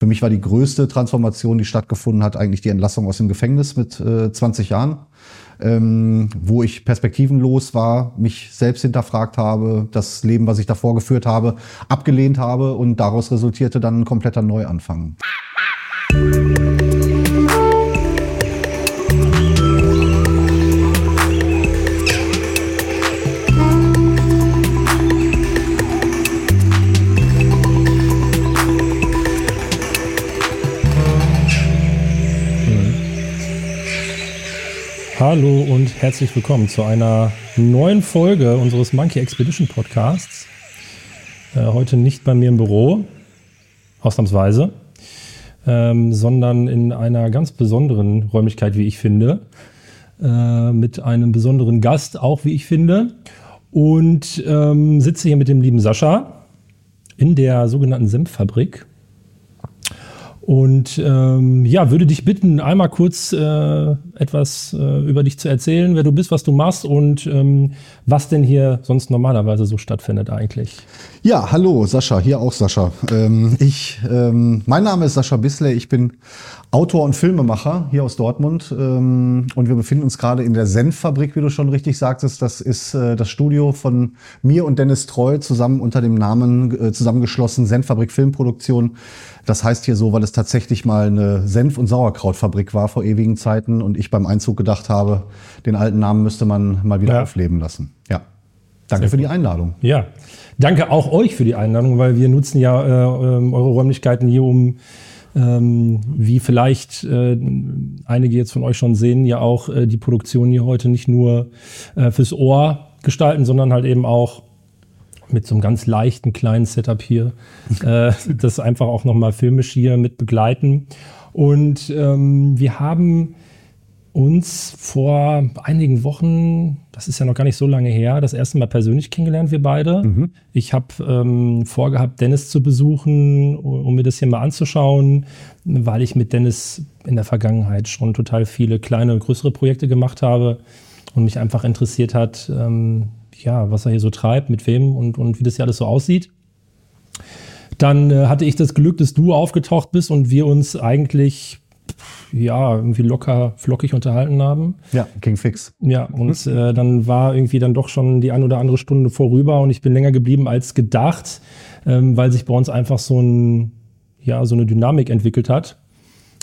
Für mich war die größte Transformation, die stattgefunden hat, eigentlich die Entlassung aus dem Gefängnis mit äh, 20 Jahren, ähm, wo ich perspektivenlos war, mich selbst hinterfragt habe, das Leben, was ich davor geführt habe, abgelehnt habe und daraus resultierte dann ein kompletter Neuanfang. Hallo und herzlich willkommen zu einer neuen Folge unseres Monkey Expedition Podcasts. Äh, heute nicht bei mir im Büro, ausnahmsweise, ähm, sondern in einer ganz besonderen Räumlichkeit, wie ich finde, äh, mit einem besonderen Gast, auch wie ich finde, und ähm, sitze hier mit dem lieben Sascha in der sogenannten Senffabrik und ähm, ja, würde dich bitten, einmal kurz äh, etwas äh, über dich zu erzählen, wer du bist, was du machst und ähm, was denn hier sonst normalerweise so stattfindet eigentlich. Ja, hallo Sascha, hier auch Sascha. Ähm, ich, ähm, mein Name ist Sascha Bisley, ich bin Autor und Filmemacher hier aus Dortmund ähm, und wir befinden uns gerade in der Senffabrik, wie du schon richtig sagtest. Das ist äh, das Studio von mir und Dennis Treu zusammen unter dem Namen äh, zusammengeschlossen Senffabrik Filmproduktion. Das heißt hier so, weil es tatsächlich mal eine Senf- und Sauerkrautfabrik war vor ewigen Zeiten und ich beim Einzug gedacht habe, den alten Namen müsste man mal wieder ja. aufleben lassen. Ja. Danke Sehr für die Einladung. Ja, danke auch euch für die Einladung, weil wir nutzen ja äh, ähm, eure Räumlichkeiten hier, um ähm, wie vielleicht äh, einige jetzt von euch schon sehen, ja auch äh, die Produktion hier heute nicht nur äh, fürs Ohr gestalten, sondern halt eben auch mit so einem ganz leichten kleinen Setup hier, äh, das einfach auch nochmal filmisch hier mit begleiten. Und ähm, wir haben uns vor einigen Wochen, das ist ja noch gar nicht so lange her, das erste Mal persönlich kennengelernt, wir beide. Mhm. Ich habe ähm, vorgehabt, Dennis zu besuchen, um mir das hier mal anzuschauen, weil ich mit Dennis in der Vergangenheit schon total viele kleine und größere Projekte gemacht habe und mich einfach interessiert hat, ähm, ja, was er hier so treibt, mit wem und, und wie das hier alles so aussieht. Dann äh, hatte ich das Glück, dass du aufgetaucht bist und wir uns eigentlich ja, irgendwie locker, flockig unterhalten haben. Ja, ging fix. Ja, und äh, dann war irgendwie dann doch schon die ein oder andere Stunde vorüber und ich bin länger geblieben als gedacht, ähm, weil sich bei uns einfach so, ein, ja, so eine Dynamik entwickelt hat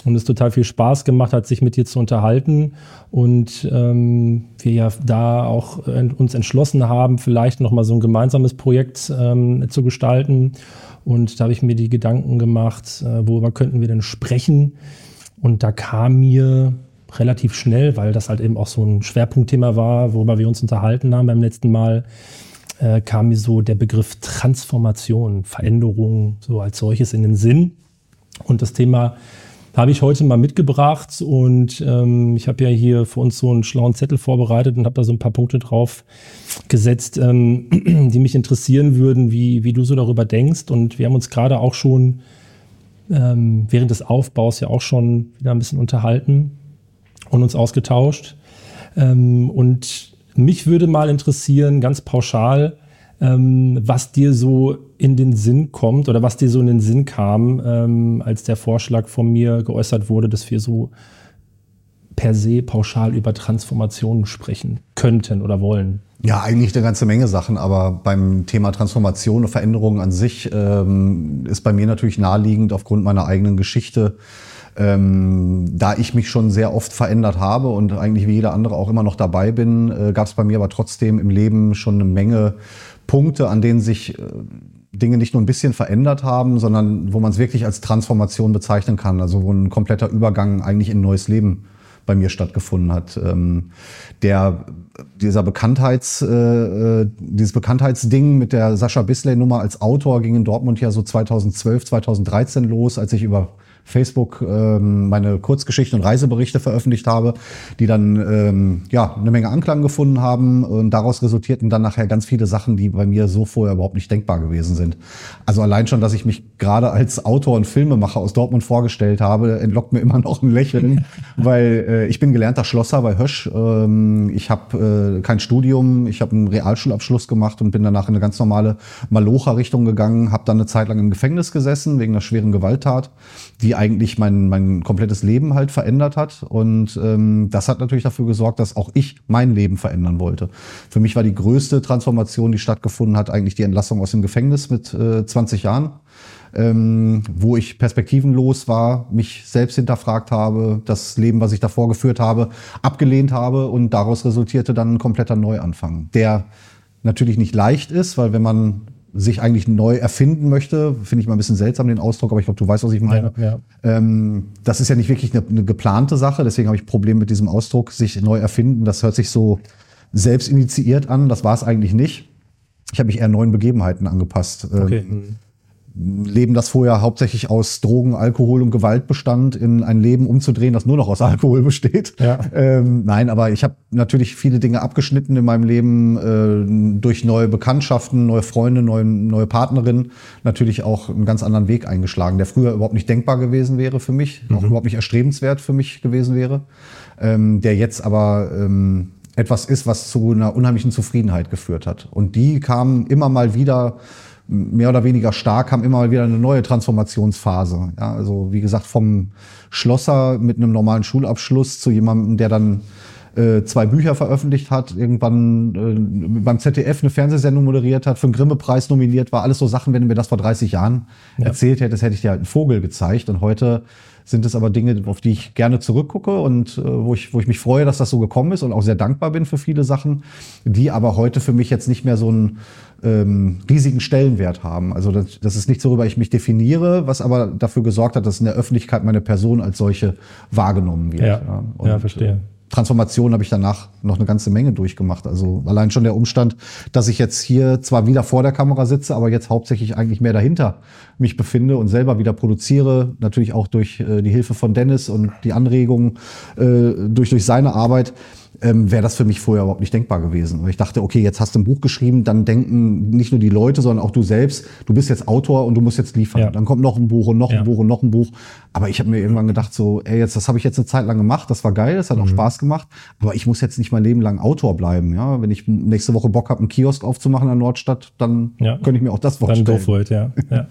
und es total viel Spaß gemacht hat, sich mit dir zu unterhalten und ähm, wir ja da auch uns entschlossen haben, vielleicht nochmal so ein gemeinsames Projekt ähm, zu gestalten. Und da habe ich mir die Gedanken gemacht, äh, worüber könnten wir denn sprechen? Und da kam mir relativ schnell, weil das halt eben auch so ein Schwerpunktthema war, worüber wir uns unterhalten haben beim letzten Mal, äh, kam mir so der Begriff Transformation, Veränderung so als solches in den Sinn. Und das Thema habe ich heute mal mitgebracht und ähm, ich habe ja hier für uns so einen schlauen Zettel vorbereitet und habe da so ein paar Punkte drauf gesetzt, ähm, die mich interessieren würden, wie, wie du so darüber denkst. Und wir haben uns gerade auch schon ähm, während des Aufbaus ja auch schon wieder ein bisschen unterhalten und uns ausgetauscht. Ähm, und mich würde mal interessieren, ganz pauschal, ähm, was dir so in den Sinn kommt oder was dir so in den Sinn kam, ähm, als der Vorschlag von mir geäußert wurde, dass wir so per se pauschal über Transformationen sprechen könnten oder wollen. Ja, eigentlich eine ganze Menge Sachen, aber beim Thema Transformation und Veränderungen an sich ähm, ist bei mir natürlich naheliegend aufgrund meiner eigenen Geschichte, ähm, da ich mich schon sehr oft verändert habe und eigentlich wie jeder andere auch immer noch dabei bin, äh, gab es bei mir aber trotzdem im Leben schon eine Menge Punkte, an denen sich äh, Dinge nicht nur ein bisschen verändert haben, sondern wo man es wirklich als Transformation bezeichnen kann, also wo ein kompletter Übergang eigentlich in ein neues Leben bei mir stattgefunden hat. Ähm, der, dieser Bekanntheits, äh, äh dieses Bekanntheitsding mit der Sascha Bisley-Nummer als Autor ging in Dortmund ja so 2012, 2013 los, als ich über Facebook ähm, meine Kurzgeschichten und Reiseberichte veröffentlicht habe, die dann ähm, ja eine Menge Anklang gefunden haben. Und daraus resultierten dann nachher ganz viele Sachen, die bei mir so vorher überhaupt nicht denkbar gewesen sind. Also allein schon, dass ich mich gerade als Autor und Filmemacher aus Dortmund vorgestellt habe, entlockt mir immer noch ein Lächeln, weil äh, ich bin gelernter Schlosser bei Hösch. Ähm, ich habe äh, kein Studium, ich habe einen Realschulabschluss gemacht und bin danach in eine ganz normale Malocha-Richtung gegangen, habe dann eine Zeit lang im Gefängnis gesessen wegen einer schweren Gewalttat die eigentlich mein, mein komplettes Leben halt verändert hat. Und ähm, das hat natürlich dafür gesorgt, dass auch ich mein Leben verändern wollte. Für mich war die größte Transformation, die stattgefunden hat, eigentlich die Entlassung aus dem Gefängnis mit äh, 20 Jahren. Ähm, wo ich perspektivenlos war, mich selbst hinterfragt habe, das Leben, was ich davor geführt habe, abgelehnt habe und daraus resultierte dann ein kompletter Neuanfang, der natürlich nicht leicht ist, weil wenn man sich eigentlich neu erfinden möchte, finde ich mal ein bisschen seltsam den Ausdruck, aber ich glaube, du weißt, was ich meine. Ja, ja. Ähm, das ist ja nicht wirklich eine, eine geplante Sache, deswegen habe ich ein Problem mit diesem Ausdruck, sich neu erfinden. Das hört sich so selbst initiiert an, das war es eigentlich nicht. Ich habe mich eher neuen Begebenheiten angepasst. Okay. Ähm, Leben, das vorher hauptsächlich aus Drogen, Alkohol und Gewalt bestand, in ein Leben umzudrehen, das nur noch aus Alkohol besteht. Ja. Ähm, nein, aber ich habe natürlich viele Dinge abgeschnitten in meinem Leben äh, durch neue Bekanntschaften, neue Freunde, neue, neue Partnerinnen, natürlich auch einen ganz anderen Weg eingeschlagen, der früher überhaupt nicht denkbar gewesen wäre für mich, mhm. auch überhaupt nicht erstrebenswert für mich gewesen wäre, ähm, der jetzt aber ähm, etwas ist, was zu einer unheimlichen Zufriedenheit geführt hat. Und die kam immer mal wieder mehr oder weniger stark, kam immer mal wieder eine neue Transformationsphase. Ja, also wie gesagt, vom Schlosser mit einem normalen Schulabschluss zu jemandem, der dann äh, zwei Bücher veröffentlicht hat, irgendwann äh, beim ZDF eine Fernsehsendung moderiert hat, für den Grimme-Preis nominiert war. Alles so Sachen, wenn du mir das vor 30 Jahren ja. erzählt hättest, hätte ich dir halt einen Vogel gezeigt. Und heute sind es aber Dinge, auf die ich gerne zurückgucke und äh, wo, ich, wo ich mich freue, dass das so gekommen ist und auch sehr dankbar bin für viele Sachen, die aber heute für mich jetzt nicht mehr so einen ähm, riesigen Stellenwert haben. Also das, das ist nichts, worüber ich mich definiere, was aber dafür gesorgt hat, dass in der Öffentlichkeit meine Person als solche wahrgenommen wird. Ja, ja, und, ja verstehe. Äh, Transformation habe ich danach noch eine ganze Menge durchgemacht. Also allein schon der Umstand, dass ich jetzt hier zwar wieder vor der Kamera sitze, aber jetzt hauptsächlich eigentlich mehr dahinter mich befinde und selber wieder produziere. Natürlich auch durch äh, die Hilfe von Dennis und die Anregungen äh, durch, durch seine Arbeit ähm, wäre das für mich vorher überhaupt nicht denkbar gewesen. Weil ich dachte, okay, jetzt hast du ein Buch geschrieben, dann denken nicht nur die Leute, sondern auch du selbst, du bist jetzt Autor und du musst jetzt liefern. Ja. Dann kommt noch ein Buch und noch ja. ein Buch und noch ein Buch. Aber ich habe mir irgendwann gedacht, so, ey, jetzt, das habe ich jetzt eine Zeit lang gemacht, das war geil, das hat mhm. auch Spaß gemacht, aber ich muss jetzt nicht mein Leben lang Autor bleiben. Ja, wenn ich nächste Woche Bock habe, einen Kiosk aufzumachen in der Nordstadt, dann ja. könnte ich mir auch das vorstellen. Dann go for it, ja. ja.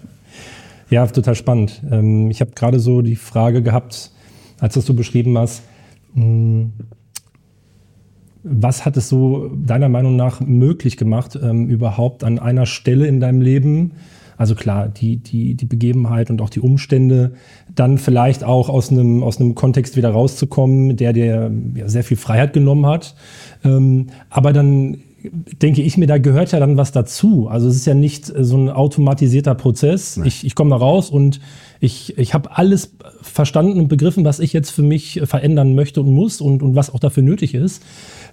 ja, total spannend. Ähm, ich habe gerade so die Frage gehabt, als das du beschrieben hast, hm, was hat es so deiner Meinung nach möglich gemacht, ähm, überhaupt an einer Stelle in deinem Leben, also klar, die, die, die Begebenheit und auch die Umstände, dann vielleicht auch aus einem, aus einem Kontext wieder rauszukommen, der dir ja, sehr viel Freiheit genommen hat. Ähm, aber dann denke ich mir, da gehört ja dann was dazu. Also es ist ja nicht so ein automatisierter Prozess. Nein. Ich, ich komme da raus und ich, ich habe alles verstanden und begriffen, was ich jetzt für mich verändern möchte und muss und, und was auch dafür nötig ist.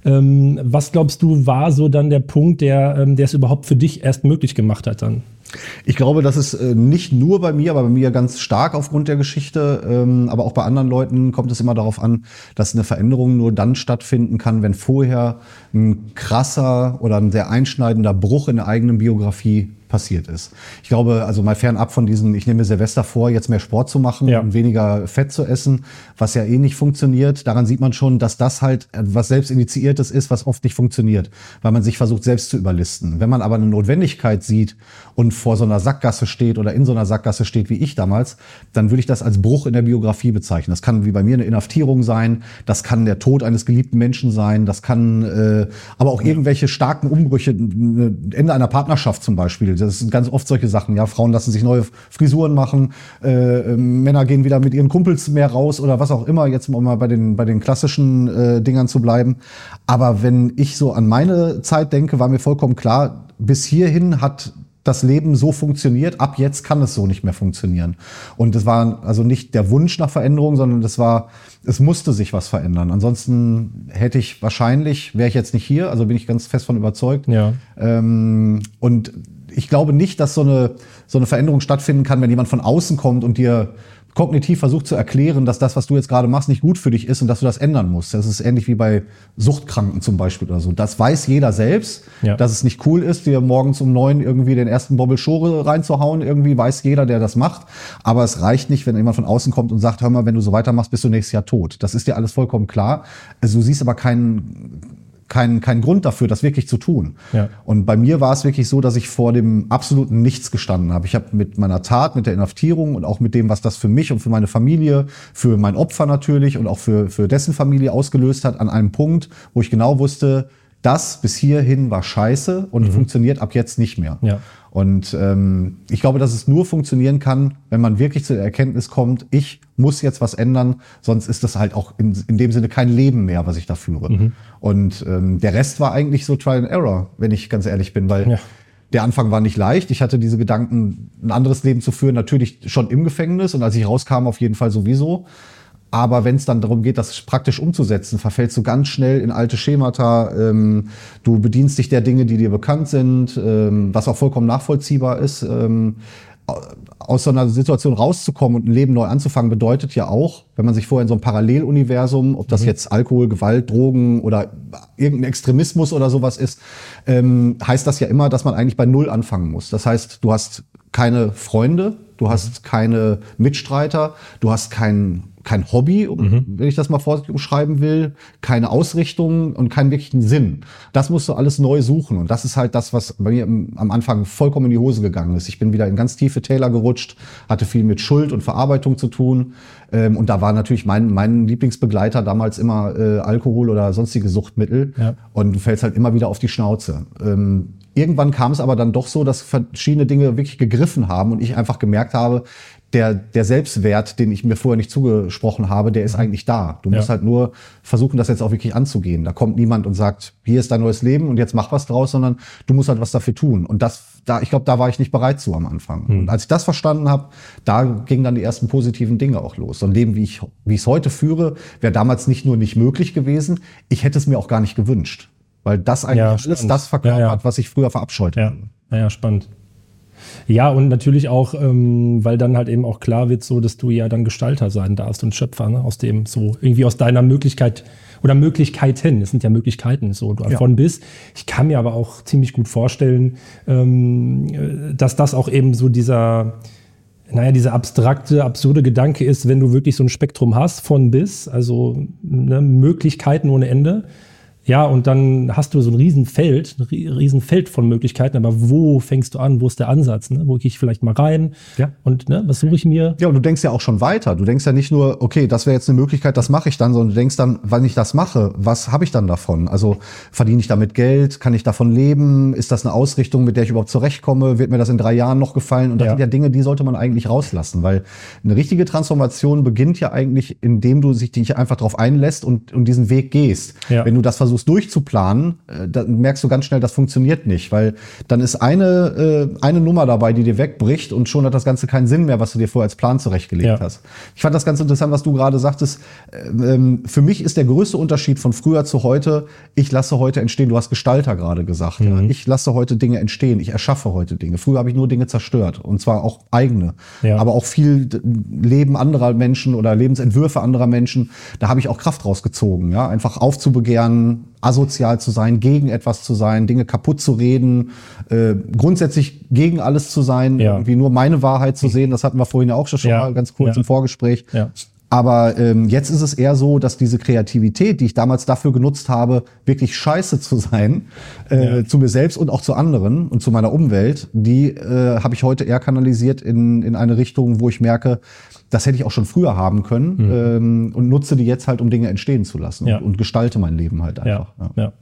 Ähm, was glaubst du, war so dann der Punkt, der, ähm, der es überhaupt für dich erst möglich gemacht hat dann? Ich glaube, das ist äh, nicht nur bei mir, aber bei mir ganz stark aufgrund der Geschichte. Ähm, aber auch bei anderen Leuten kommt es immer darauf an, dass eine Veränderung nur dann stattfinden kann, wenn vorher ein krasser oder ein sehr einschneidender Bruch in der eigenen Biografie passiert ist. Ich glaube, also mal fernab von diesen, ich nehme mir Silvester vor, jetzt mehr Sport zu machen ja. und weniger Fett zu essen, was ja eh nicht funktioniert. Daran sieht man schon, dass das halt was selbst initiiertes ist, was oft nicht funktioniert, weil man sich versucht selbst zu überlisten. Wenn man aber eine Notwendigkeit sieht und vor so einer Sackgasse steht oder in so einer Sackgasse steht wie ich damals, dann würde ich das als Bruch in der Biografie bezeichnen. Das kann wie bei mir eine Inhaftierung sein, das kann der Tod eines geliebten Menschen sein, das kann äh, aber auch irgendwelche starken Umbrüche, Ende einer Partnerschaft zum Beispiel das sind ganz oft solche Sachen. Ja, Frauen lassen sich neue Frisuren machen, äh, ähm, Männer gehen wieder mit ihren Kumpels mehr raus oder was auch immer. Jetzt um mal bei den bei den klassischen äh, Dingern zu bleiben. Aber wenn ich so an meine Zeit denke, war mir vollkommen klar, bis hierhin hat das Leben so funktioniert, ab jetzt kann es so nicht mehr funktionieren. Und das war also nicht der Wunsch nach Veränderung, sondern das war, es musste sich was verändern. Ansonsten hätte ich wahrscheinlich, wäre ich jetzt nicht hier, also bin ich ganz fest von überzeugt. Ja. Ähm, und ich glaube nicht, dass so eine, so eine Veränderung stattfinden kann, wenn jemand von außen kommt und dir kognitiv versucht zu erklären, dass das, was du jetzt gerade machst, nicht gut für dich ist und dass du das ändern musst. Das ist ähnlich wie bei Suchtkranken zum Beispiel oder so. Das weiß jeder selbst, ja. dass es nicht cool ist, dir morgens um neun irgendwie den ersten Bobbel Schore reinzuhauen. Irgendwie weiß jeder, der das macht. Aber es reicht nicht, wenn jemand von außen kommt und sagt, hör mal, wenn du so weitermachst, bist du nächstes Jahr tot. Das ist dir alles vollkommen klar. Also du siehst aber keinen kein, kein Grund dafür, das wirklich zu tun. Ja. Und bei mir war es wirklich so, dass ich vor dem absoluten Nichts gestanden habe. Ich habe mit meiner Tat, mit der Inhaftierung und auch mit dem, was das für mich und für meine Familie, für mein Opfer natürlich und auch für, für dessen Familie ausgelöst hat, an einem Punkt, wo ich genau wusste, das bis hierhin war scheiße und mhm. funktioniert ab jetzt nicht mehr. Ja. Und ähm, ich glaube, dass es nur funktionieren kann, wenn man wirklich zu der Erkenntnis kommt, ich muss jetzt was ändern, sonst ist das halt auch in, in dem Sinne kein Leben mehr, was ich da führe. Mhm. Und ähm, der Rest war eigentlich so Trial and Error, wenn ich ganz ehrlich bin, weil ja. der Anfang war nicht leicht. Ich hatte diese Gedanken, ein anderes Leben zu führen, natürlich schon im Gefängnis und als ich rauskam, auf jeden Fall sowieso. Aber wenn es dann darum geht, das praktisch umzusetzen, verfällst du ganz schnell in alte Schemata. Ähm, du bedienst dich der Dinge, die dir bekannt sind, ähm, was auch vollkommen nachvollziehbar ist. Ähm, aus so einer Situation rauszukommen und ein Leben neu anzufangen, bedeutet ja auch, wenn man sich vorher in so einem Paralleluniversum, ob das mhm. jetzt Alkohol, Gewalt, Drogen oder irgendein Extremismus oder sowas ist, ähm, heißt das ja immer, dass man eigentlich bei Null anfangen muss. Das heißt, du hast keine Freunde, du hast mhm. keine Mitstreiter, du hast keinen kein Hobby, mhm. wenn ich das mal vorsichtig umschreiben will, keine Ausrichtung und keinen wirklichen Sinn. Das musst du alles neu suchen. Und das ist halt das, was bei mir am Anfang vollkommen in die Hose gegangen ist. Ich bin wieder in ganz tiefe Täler gerutscht, hatte viel mit Schuld und Verarbeitung zu tun. Ähm, und da war natürlich mein, mein Lieblingsbegleiter damals immer äh, Alkohol oder sonstige Suchtmittel. Ja. Und du fällst halt immer wieder auf die Schnauze. Ähm, irgendwann kam es aber dann doch so, dass verschiedene Dinge wirklich gegriffen haben und ich einfach gemerkt habe, der, der Selbstwert, den ich mir vorher nicht zugesprochen habe, der ist eigentlich da. Du musst ja. halt nur versuchen, das jetzt auch wirklich anzugehen. Da kommt niemand und sagt, hier ist dein neues Leben und jetzt mach was draus, sondern du musst halt was dafür tun. Und das, da, ich glaube, da war ich nicht bereit zu am Anfang. Mhm. Und als ich das verstanden habe, da gingen dann die ersten positiven Dinge auch los. So ein Leben, wie ich, wie ich es heute führe, wäre damals nicht nur nicht möglich gewesen, ich hätte es mir auch gar nicht gewünscht. Weil das eigentlich ja, alles das verkörpert, ja, ja. was ich früher verabscheut habe. Ja, ja, spannend. Ja, und natürlich auch, ähm, weil dann halt eben auch klar wird, so dass du ja dann Gestalter sein darfst und Schöpfer, ne? aus dem so irgendwie aus deiner Möglichkeit oder Möglichkeiten, es sind ja Möglichkeiten, so du davon ja. bist. Ich kann mir aber auch ziemlich gut vorstellen, ähm, dass das auch eben so dieser naja, dieser abstrakte, absurde Gedanke ist, wenn du wirklich so ein Spektrum hast von bis, also ne, Möglichkeiten ohne Ende, ja, und dann hast du so ein Riesenfeld, ein Riesenfeld von Möglichkeiten, aber wo fängst du an? Wo ist der Ansatz? Ne? Wo gehe ich vielleicht mal rein? Ja. Und ne, was suche ich mir? Ja, und du denkst ja auch schon weiter. Du denkst ja nicht nur, okay, das wäre jetzt eine Möglichkeit, das mache ich dann, sondern du denkst dann, wenn ich das mache, was habe ich dann davon? Also verdiene ich damit Geld? Kann ich davon leben? Ist das eine Ausrichtung, mit der ich überhaupt zurechtkomme? Wird mir das in drei Jahren noch gefallen? Und das ja. sind ja Dinge, die sollte man eigentlich rauslassen, weil eine richtige Transformation beginnt ja eigentlich, indem du dich einfach darauf einlässt und, und diesen Weg gehst. Ja. Wenn du das versuchst, versuchst durchzuplanen, äh, dann merkst du ganz schnell, das funktioniert nicht, weil dann ist eine, äh, eine Nummer dabei, die dir wegbricht und schon hat das Ganze keinen Sinn mehr, was du dir vorher als Plan zurechtgelegt ja. hast. Ich fand das ganz interessant, was du gerade sagtest. Äh, ähm, für mich ist der größte Unterschied von früher zu heute, ich lasse heute entstehen, du hast Gestalter gerade gesagt, mhm. ja. ich lasse heute Dinge entstehen, ich erschaffe heute Dinge. Früher habe ich nur Dinge zerstört und zwar auch eigene, ja. aber auch viel Leben anderer Menschen oder Lebensentwürfe anderer Menschen, da habe ich auch Kraft rausgezogen, ja, einfach aufzubegehren, asozial zu sein, gegen etwas zu sein, Dinge kaputt zu reden, äh, grundsätzlich gegen alles zu sein, ja. irgendwie nur meine Wahrheit zu sehen. Das hatten wir vorhin auch schon ja. mal ganz kurz ja. im Vorgespräch. Ja. Aber ähm, jetzt ist es eher so, dass diese Kreativität, die ich damals dafür genutzt habe, wirklich scheiße zu sein, äh, ja. zu mir selbst und auch zu anderen und zu meiner Umwelt, die äh, habe ich heute eher kanalisiert in, in eine Richtung, wo ich merke, das hätte ich auch schon früher haben können mhm. ähm, und nutze die jetzt halt, um Dinge entstehen zu lassen ja. und, und, gestalte mein Leben halt einfach. Ja, ja.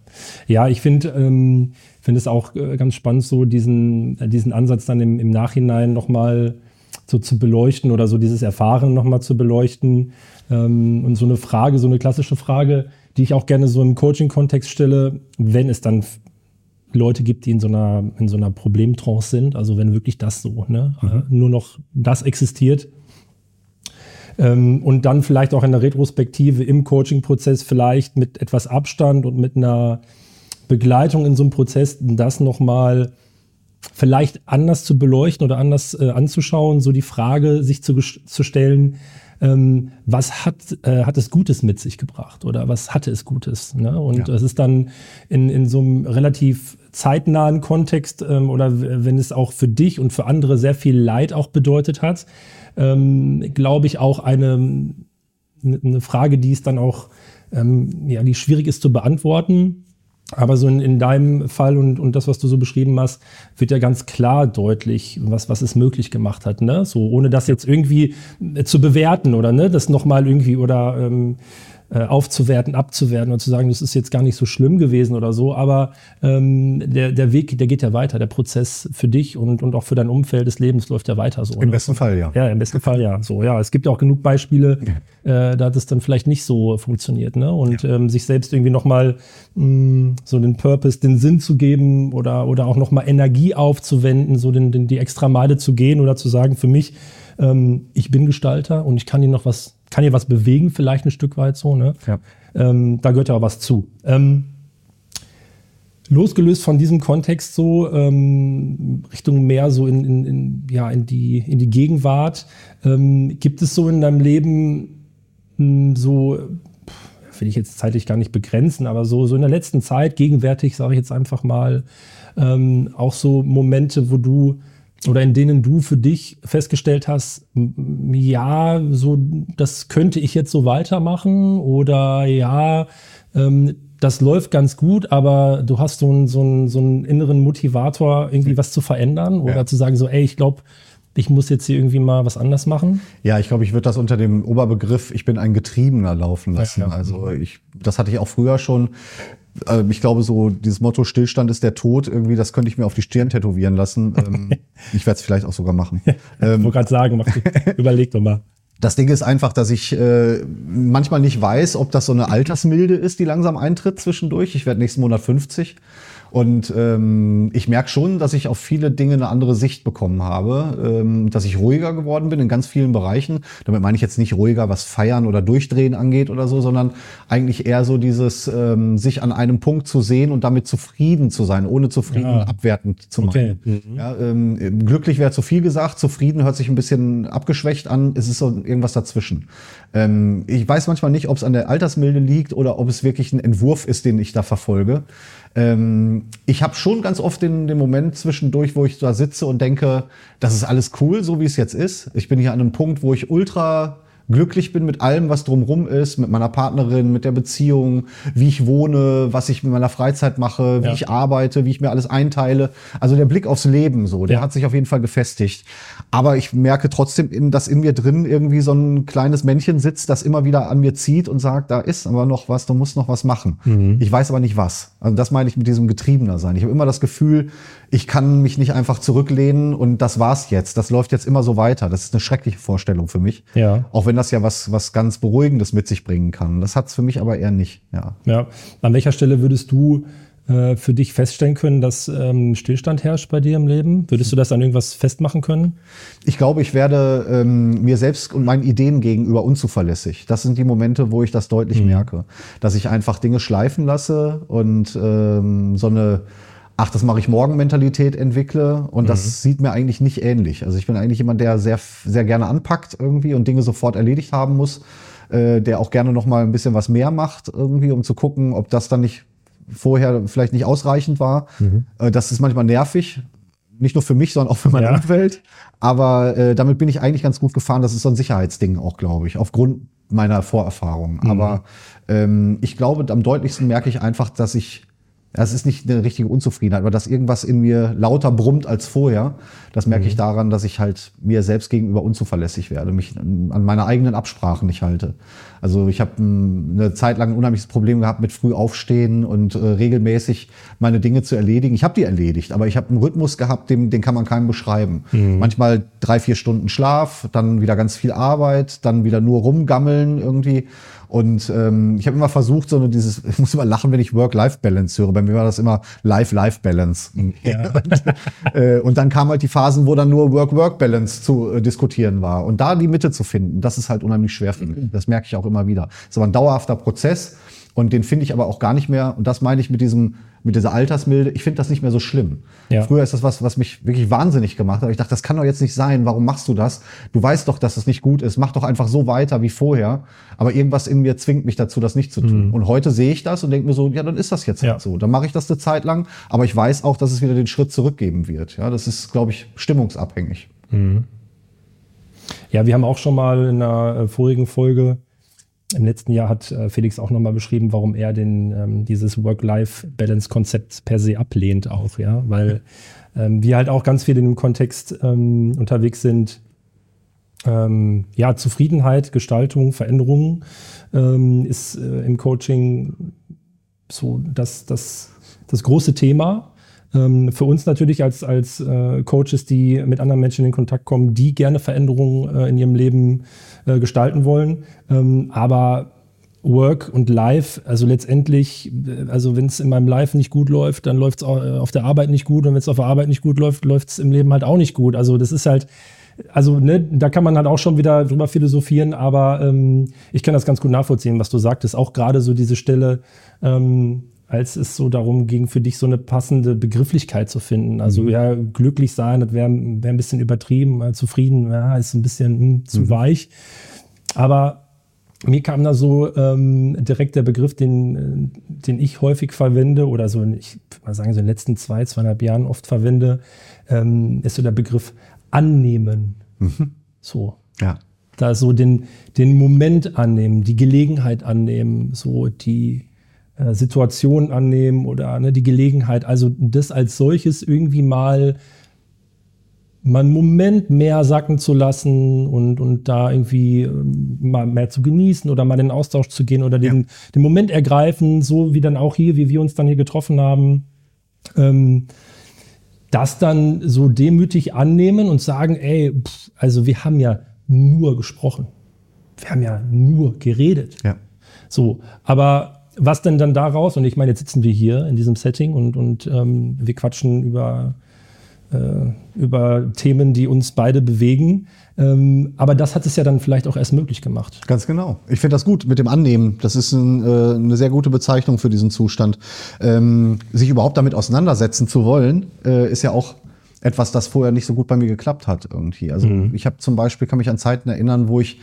ja ich finde ähm, finde es auch äh, ganz spannend, so diesen, äh, diesen Ansatz dann im, im Nachhinein nochmal so zu beleuchten oder so dieses Erfahren nochmal zu beleuchten. Ähm, und so eine Frage, so eine klassische Frage, die ich auch gerne so im Coaching-Kontext stelle, wenn es dann Leute gibt, die in so einer, in so einer Problemtrance sind, also wenn wirklich das so, ne, mhm. Nur noch das existiert. Ähm, und dann vielleicht auch in der Retrospektive im Coaching-Prozess vielleicht mit etwas Abstand und mit einer Begleitung in so einem Prozess das nochmal vielleicht anders zu beleuchten oder anders äh, anzuschauen, so die Frage sich zu, zu stellen, ähm, was hat, äh, hat es Gutes mit sich gebracht oder was hatte es Gutes? Ne? Und ja. das ist dann in, in so einem relativ zeitnahen Kontext ähm, oder wenn es auch für dich und für andere sehr viel Leid auch bedeutet hat, ähm, glaube ich auch eine, eine Frage, die ist dann auch, ähm, ja, die schwierig ist zu beantworten Aber so in, in deinem Fall und, und das, was du so beschrieben hast, wird ja ganz klar deutlich, was, was es möglich gemacht hat. Ne? So, ohne das jetzt irgendwie äh, zu bewerten oder ne, das nochmal irgendwie oder ähm, äh, aufzuwerten, abzuwerten und zu sagen, das ist jetzt gar nicht so schlimm gewesen oder so, aber ähm, der, der Weg, der geht ja weiter, der Prozess für dich und, und auch für dein Umfeld des Lebens läuft ja weiter so. Im ne? besten Fall, ja. Ja, im besten Fall, ja. So, ja. Es gibt ja auch genug Beispiele, äh, da hat es dann vielleicht nicht so funktioniert, ne? Und ja. ähm, sich selbst irgendwie nochmal mm, so den Purpose, den Sinn zu geben oder, oder auch nochmal Energie aufzuwenden, so den, den, die extra Meile zu gehen oder zu sagen, für mich, ähm, ich bin Gestalter und ich kann hier noch was kann hier was bewegen, vielleicht ein Stück weit so. Ne? Ja. Ähm, da gehört ja auch was zu. Ähm, losgelöst von diesem Kontext so ähm, Richtung mehr so in, in, in, ja, in, die, in die Gegenwart. Ähm, gibt es so in deinem Leben mh, hm, so, will ich jetzt zeitlich gar nicht begrenzen, aber so, so in der letzten Zeit, gegenwärtig sage ich jetzt einfach mal, ähm, auch so Momente, wo du oder in denen du für dich festgestellt hast, ja, so das könnte ich jetzt so weitermachen oder ja, ähm, das läuft ganz gut, aber du hast so einen, so einen, so einen inneren Motivator, irgendwie was zu verändern oder ja. zu sagen so, ey, ich glaube, ich muss jetzt hier irgendwie mal was anders machen? Ja, ich glaube, ich würde das unter dem Oberbegriff, ich bin ein Getriebener laufen lassen. Ja, ja. Also ich, das hatte ich auch früher schon. Ähm, ich glaube, so dieses Motto Stillstand ist der Tod, irgendwie, das könnte ich mir auf die Stirn tätowieren lassen. Ähm, ich werde es vielleicht auch sogar machen. ich ähm, wollte gerade sagen, mach, überleg doch mal. Das Ding ist einfach, dass ich äh, manchmal nicht weiß, ob das so eine Altersmilde ist, die langsam eintritt zwischendurch. Ich werde nächsten Monat 50 und ähm, ich merke schon, dass ich auf viele Dinge eine andere Sicht bekommen habe, ähm, dass ich ruhiger geworden bin in ganz vielen Bereichen. Damit meine ich jetzt nicht ruhiger, was Feiern oder Durchdrehen angeht oder so, sondern eigentlich eher so dieses ähm, sich an einem Punkt zu sehen und damit zufrieden zu sein, ohne zufrieden ja. abwertend zu machen. Okay. Mhm. Ja, ähm, glücklich wäre zu viel gesagt, zufrieden hört sich ein bisschen abgeschwächt an. Es ist so irgendwas dazwischen. Ähm, ich weiß manchmal nicht, ob es an der Altersmilde liegt oder ob es wirklich ein Entwurf ist, den ich da verfolge. Ähm, ich habe schon ganz oft den, den Moment zwischendurch, wo ich da sitze und denke, das ist alles cool, so wie es jetzt ist. Ich bin hier an einem Punkt, wo ich ultra glücklich bin mit allem, was drumrum ist, mit meiner Partnerin, mit der Beziehung, wie ich wohne, was ich mit meiner Freizeit mache, wie ja. ich arbeite, wie ich mir alles einteile. Also der Blick aufs Leben so, der ja. hat sich auf jeden Fall gefestigt. Aber ich merke trotzdem, dass in mir drin irgendwie so ein kleines Männchen sitzt, das immer wieder an mir zieht und sagt, da ist aber noch was, du musst noch was machen. Mhm. Ich weiß aber nicht was. Also das meine ich mit diesem Getriebener sein. Ich habe immer das Gefühl, ich kann mich nicht einfach zurücklehnen und das war's jetzt. Das läuft jetzt immer so weiter. Das ist eine schreckliche Vorstellung für mich. Ja. Auch wenn das ja was, was ganz Beruhigendes mit sich bringen kann. Das hat's für mich aber eher nicht. Ja. ja. An welcher Stelle würdest du äh, für dich feststellen können, dass ähm, Stillstand herrscht bei dir im Leben? Würdest du das an irgendwas festmachen können? Ich glaube, ich werde ähm, mir selbst und meinen Ideen gegenüber unzuverlässig. Das sind die Momente, wo ich das deutlich mhm. merke. Dass ich einfach Dinge schleifen lasse und ähm, so eine ach, das mache ich morgen Mentalität entwickle und mhm. das sieht mir eigentlich nicht ähnlich. Also ich bin eigentlich jemand, der sehr, sehr gerne anpackt irgendwie und Dinge sofort erledigt haben muss, äh, der auch gerne noch mal ein bisschen was mehr macht irgendwie, um zu gucken, ob das dann nicht vorher vielleicht nicht ausreichend war. Mhm. Äh, das ist manchmal nervig, nicht nur für mich, sondern auch für meine ja. Umwelt. Aber äh, damit bin ich eigentlich ganz gut gefahren. Das ist so ein Sicherheitsding auch, glaube ich, aufgrund meiner Vorerfahrung. Mhm. Aber ähm, ich glaube, am deutlichsten merke ich einfach, dass ich es ist nicht eine richtige Unzufriedenheit, aber dass irgendwas in mir lauter brummt als vorher, das merke mhm. ich daran, dass ich halt mir selbst gegenüber unzuverlässig werde, mich an meine eigenen Absprachen nicht halte. Also ich habe eine Zeit lang ein unheimliches Problem gehabt mit früh aufstehen und äh, regelmäßig meine Dinge zu erledigen. Ich habe die erledigt, aber ich habe einen Rhythmus gehabt, den, den kann man keinem beschreiben. Mhm. Manchmal drei, vier Stunden Schlaf, dann wieder ganz viel Arbeit, dann wieder nur rumgammeln irgendwie. Und ähm, ich habe immer versucht, so eine dieses, ich muss immer lachen, wenn ich Work-Life-Balance höre. Bei mir war das immer Life-Life-Balance. Ja. und, äh, und dann kamen halt die Phasen, wo dann nur Work-Work-Balance zu äh, diskutieren war. Und da die Mitte zu finden, das ist halt unheimlich schwer für mich. Das merke ich auch immer wieder. Es ist aber ein dauerhafter Prozess. Und den finde ich aber auch gar nicht mehr, und das meine ich mit diesem, mit dieser Altersmilde, ich finde das nicht mehr so schlimm. Ja. Früher ist das was, was mich wirklich wahnsinnig gemacht hat. Ich dachte, das kann doch jetzt nicht sein. Warum machst du das? Du weißt doch, dass das nicht gut ist. Mach doch einfach so weiter wie vorher. Aber irgendwas in mir zwingt mich dazu, das nicht zu tun. Mhm. Und heute sehe ich das und denke mir so, ja, dann ist das jetzt ja. halt so. Dann mache ich das eine Zeit lang. Aber ich weiß auch, dass es wieder den Schritt zurückgeben wird. Ja, das ist, glaube ich, stimmungsabhängig. Mhm. Ja, wir haben auch schon mal in einer äh, vorigen Folge im letzten Jahr hat äh, Felix auch nochmal beschrieben, warum er den, ähm, dieses Work-Life-Balance-Konzept per se ablehnt auch, ja, weil ähm, wir halt auch ganz viel in dem Kontext ähm, unterwegs sind, ähm, ja, Zufriedenheit, Gestaltung, Veränderungen ähm, ist äh, im Coaching so das, das, das große Thema. Ähm, für uns natürlich als, als äh, Coaches, die mit anderen Menschen in Kontakt kommen, die gerne Veränderungen äh, in ihrem Leben äh, gestalten wollen. Ähm, aber Work und Life, also letztendlich, äh, also wenn es in meinem Life nicht gut läuft, dann läuft es äh, auf der Arbeit nicht gut und wenn es auf der Arbeit nicht gut läuft, läuft es im Leben halt auch nicht gut. Also das ist halt, also ne, da kann man halt auch schon wieder drüber philosophieren, aber ähm, ich kann das ganz gut nachvollziehen, was du sagtest. Auch gerade so diese Stelle, ähm, als es so darum ging, für dich so eine passende Begrifflichkeit zu finden. Also mhm. ja, glücklich sein, das wäre wär ein bisschen übertrieben, zufrieden, ja, ist ein bisschen hm, zu mhm. weich. Aber mir kam da so ähm, direkt der Begriff, den, den ich häufig verwende oder so, ich würde mal sagen, so in den letzten zwei, zweieinhalb Jahren oft verwende, ähm, ist so der Begriff annehmen. Mhm. So. Ja. Da so den, den Moment annehmen, die Gelegenheit annehmen, so die äh, Situation annehmen oder ne, die Gelegenheit, also das als solches irgendwie mal mal einen Moment mehr sacken zu lassen und, und da irgendwie ähm, mal mehr zu genießen oder mal in den Austausch zu gehen oder den, ja. den Moment ergreifen, so wie dann auch hier, wie wir uns dann hier getroffen haben. Ähm, das dann so demütig annehmen und sagen, ey, pff, also wir haben ja nur gesprochen. Wir haben ja nur geredet. Ja. So, aber was denn dann daraus? Und ich meine, jetzt sitzen wir hier in diesem Setting und, und ähm, wir quatschen über, äh, über Themen, die uns beide bewegen. Ähm, aber das hat es ja dann vielleicht auch erst möglich gemacht. Ganz genau. Ich finde das gut mit dem Annehmen. Das ist ein, äh, eine sehr gute Bezeichnung für diesen Zustand. Ähm, sich überhaupt damit auseinandersetzen zu wollen, äh, ist ja auch etwas, das vorher nicht so gut bei mir geklappt hat irgendwie. Also mhm. ich habe zum Beispiel, kann mich an Zeiten erinnern, wo ich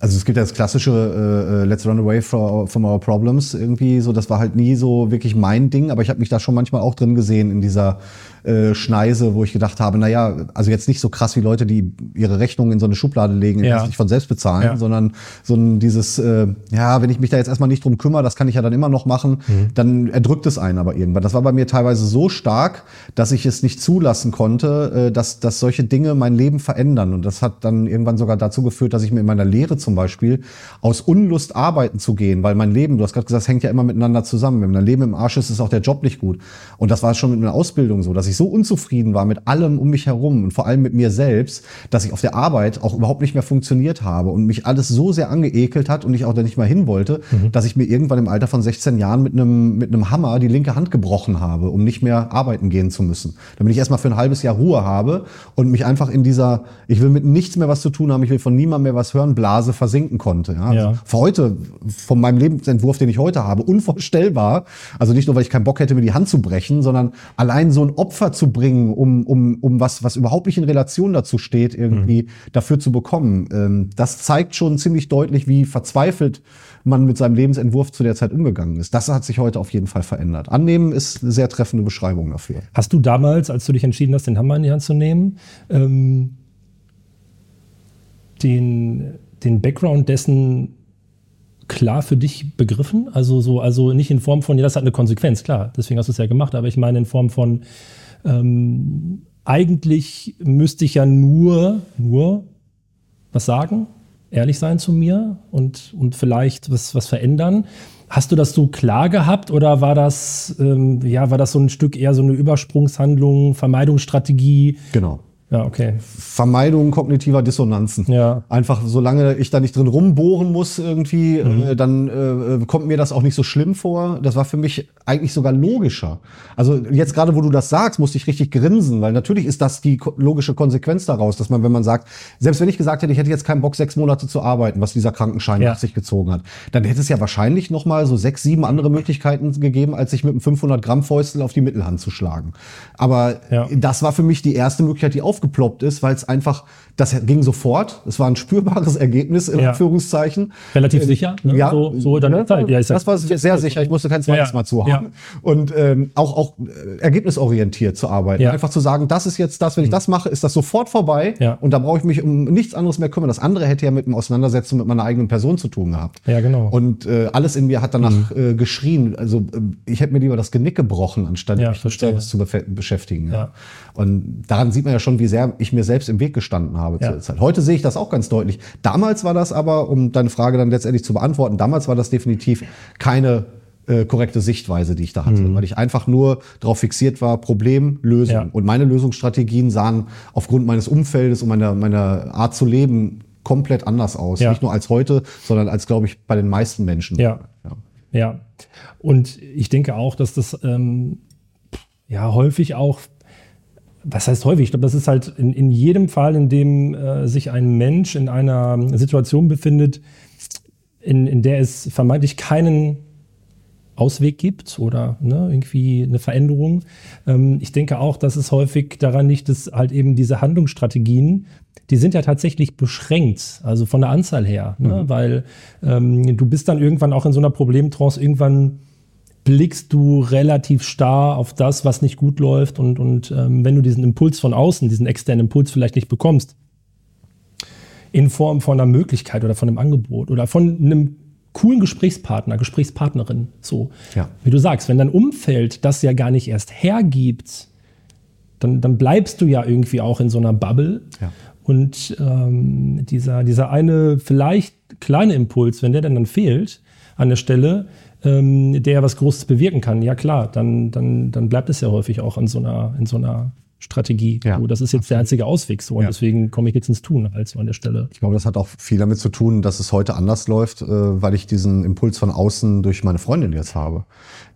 also es gibt ja das klassische äh, äh, Let's Run Away from Our Problems irgendwie so, das war halt nie so wirklich mein Ding, aber ich habe mich da schon manchmal auch drin gesehen in dieser äh, Schneise, wo ich gedacht habe, naja, also jetzt nicht so krass wie Leute, die ihre Rechnungen in so eine Schublade legen, ja. nicht von selbst bezahlen, ja. sondern so ein dieses, äh, ja, wenn ich mich da jetzt erstmal nicht drum kümmere, das kann ich ja dann immer noch machen, mhm. dann erdrückt es einen aber irgendwann. Das war bei mir teilweise so stark, dass ich es nicht zulassen konnte, äh, dass, dass solche Dinge mein Leben verändern. Und das hat dann irgendwann sogar dazu geführt, dass ich mir in meiner Lehre zum Beispiel aus Unlust arbeiten zu gehen, weil mein Leben, du hast gerade gesagt, es hängt ja immer miteinander zusammen. Wenn mein Leben im Arsch ist, ist auch der Job nicht gut. Und das war schon mit meiner Ausbildung so, dass ich so unzufrieden war mit allem um mich herum und vor allem mit mir selbst, dass ich auf der Arbeit auch überhaupt nicht mehr funktioniert habe und mich alles so sehr angeekelt hat und ich auch da nicht mehr hin wollte, mhm. dass ich mir irgendwann im Alter von 16 Jahren mit einem, mit einem Hammer die linke Hand gebrochen habe, um nicht mehr arbeiten gehen zu müssen. Damit ich erstmal für ein halbes Jahr Ruhe habe und mich einfach in dieser, ich will mit nichts mehr was zu tun haben, ich will von niemandem mehr was hören, Blase versinken konnte. Ja? ja. Also für heute, von meinem Lebensentwurf, den ich heute habe, unvorstellbar. Also nicht nur, weil ich keinen Bock hätte, mir die Hand zu brechen, sondern allein so ein Opfer zu bringen, um, um, um was, was überhaupt nicht in Relation dazu steht, irgendwie mhm. dafür zu bekommen. Ähm, das zeigt schon ziemlich deutlich, wie verzweifelt man mit seinem Lebensentwurf zu der Zeit umgegangen ist. Das hat sich heute auf jeden Fall verändert. Annehmen ist eine sehr treffende Beschreibung dafür. Hast du damals, als du dich entschieden hast, den Hammer in die Hand zu nehmen, ähm, den, den Background dessen klar für dich begriffen? Also so, also nicht in Form von, ja, das hat eine Konsequenz, klar, deswegen hast du es ja gemacht, aber ich meine in Form von, ähm, eigentlich müsste ich ja nur, nur was sagen, ehrlich sein zu mir und, und vielleicht was, was verändern. Hast du das so klar gehabt oder war das, ähm, ja, war das so ein Stück eher so eine Übersprungshandlung, Vermeidungsstrategie? Genau. Ja, okay. Vermeidung kognitiver Dissonanzen. Ja. Einfach, solange ich da nicht drin rumbohren muss irgendwie, mhm. äh, dann äh, kommt mir das auch nicht so schlimm vor. Das war für mich eigentlich sogar logischer. Also jetzt gerade, wo du das sagst, musste ich richtig grinsen, weil natürlich ist das die logische Konsequenz daraus, dass man, wenn man sagt, selbst wenn ich gesagt hätte, ich hätte jetzt keinen Bock, sechs Monate zu arbeiten, was dieser Krankenschein ja. nach sich gezogen hat, dann hätte es ja wahrscheinlich noch mal so sechs, sieben andere Möglichkeiten gegeben, als sich mit einem 500 Gramm Fäustel auf die Mittelhand zu schlagen. Aber ja. das war für mich die erste Möglichkeit, die auf aufgeploppt ist, weil es einfach, das ging sofort. Es war ein spürbares Ergebnis, in Ja. Anführungszeichen. Relativ Ähm, sicher, ne? Ja, So- so dann ne? Zeit. Ja, ich sag- das war sehr sicher. Ich musste kein zweites Ja, Mal zu ja. haben. Und ähm, auch, auch äh, ergebnisorientiert zu arbeiten. Einfach zu sagen, das ist jetzt das, wenn ich das mache, ist das sofort vorbei. Und da brauche ich mich um nichts anderes mehr kümmern. Das andere hätte ja mit dem Auseinandersetzen mit meiner eigenen Person zu tun gehabt. Ja, genau. Und äh, alles in mir hat danach äh, geschrien. Also äh, ich hätte mir lieber das Genick gebrochen, anstatt mich mit zu beschäftigen. Und daran sieht man ja schon, wie sehr ich mir selbst im Weg gestanden habe Ja. zur Zeit. Heute sehe ich das auch ganz deutlich. Damals war das aber, um deine Frage dann letztendlich zu beantworten, damals war das definitiv keine äh, korrekte Sichtweise, die ich da hatte, weil ich einfach nur darauf fixiert war, Problem, Lösung. Mhm. Ja. Und meine Lösungsstrategien sahen aufgrund meines Umfeldes und meiner, meiner Art zu leben komplett anders aus. Ja. Nicht nur als heute, sondern als, glaube ich, bei den meisten Menschen. Ja. ja. Ja. Und ich denke auch, dass das ähm, ja häufig auch, was heißt häufig? Ich glaube, das ist halt in, in jedem Fall, in dem äh, sich ein Mensch in einer Situation befindet, in, in der es vermeintlich keinen Ausweg gibt oder ne, irgendwie eine Veränderung. Ähm, ich denke auch, dass es häufig daran liegt, dass halt eben diese Handlungsstrategien, die sind ja tatsächlich beschränkt, also von der Anzahl her, ne? weil ähm, du bist dann irgendwann auch in so einer Problemtrance, irgendwann blickst du relativ starr auf das, was nicht gut läuft und, und ähm, wenn du diesen Impuls von außen, diesen externen Impuls vielleicht nicht bekommst, in Form von einer Möglichkeit oder von einem Angebot oder von einem coolen Gesprächspartner, Gesprächspartnerin, so. Ja. Wie du sagst, wenn dein Umfeld das ja gar nicht erst hergibt, dann, dann bleibst du ja irgendwie auch in so einer Bubble. Ja. Und ähm, dieser, dieser eine vielleicht kleine Impuls, wenn der dann, dann fehlt an der Stelle, ähm, der was Großes bewirken kann, ja klar, dann, dann, dann bleibt es ja häufig auch in so einer, in so einer Strategie. Ja, so, das ist jetzt der einzige Ausweg so und Ja. deswegen komme ich jetzt ins Tun halt so an der Stelle. Ich glaube, das hat auch viel damit zu tun, dass es heute anders läuft, äh, weil ich diesen Impuls von außen durch meine Freundin jetzt habe,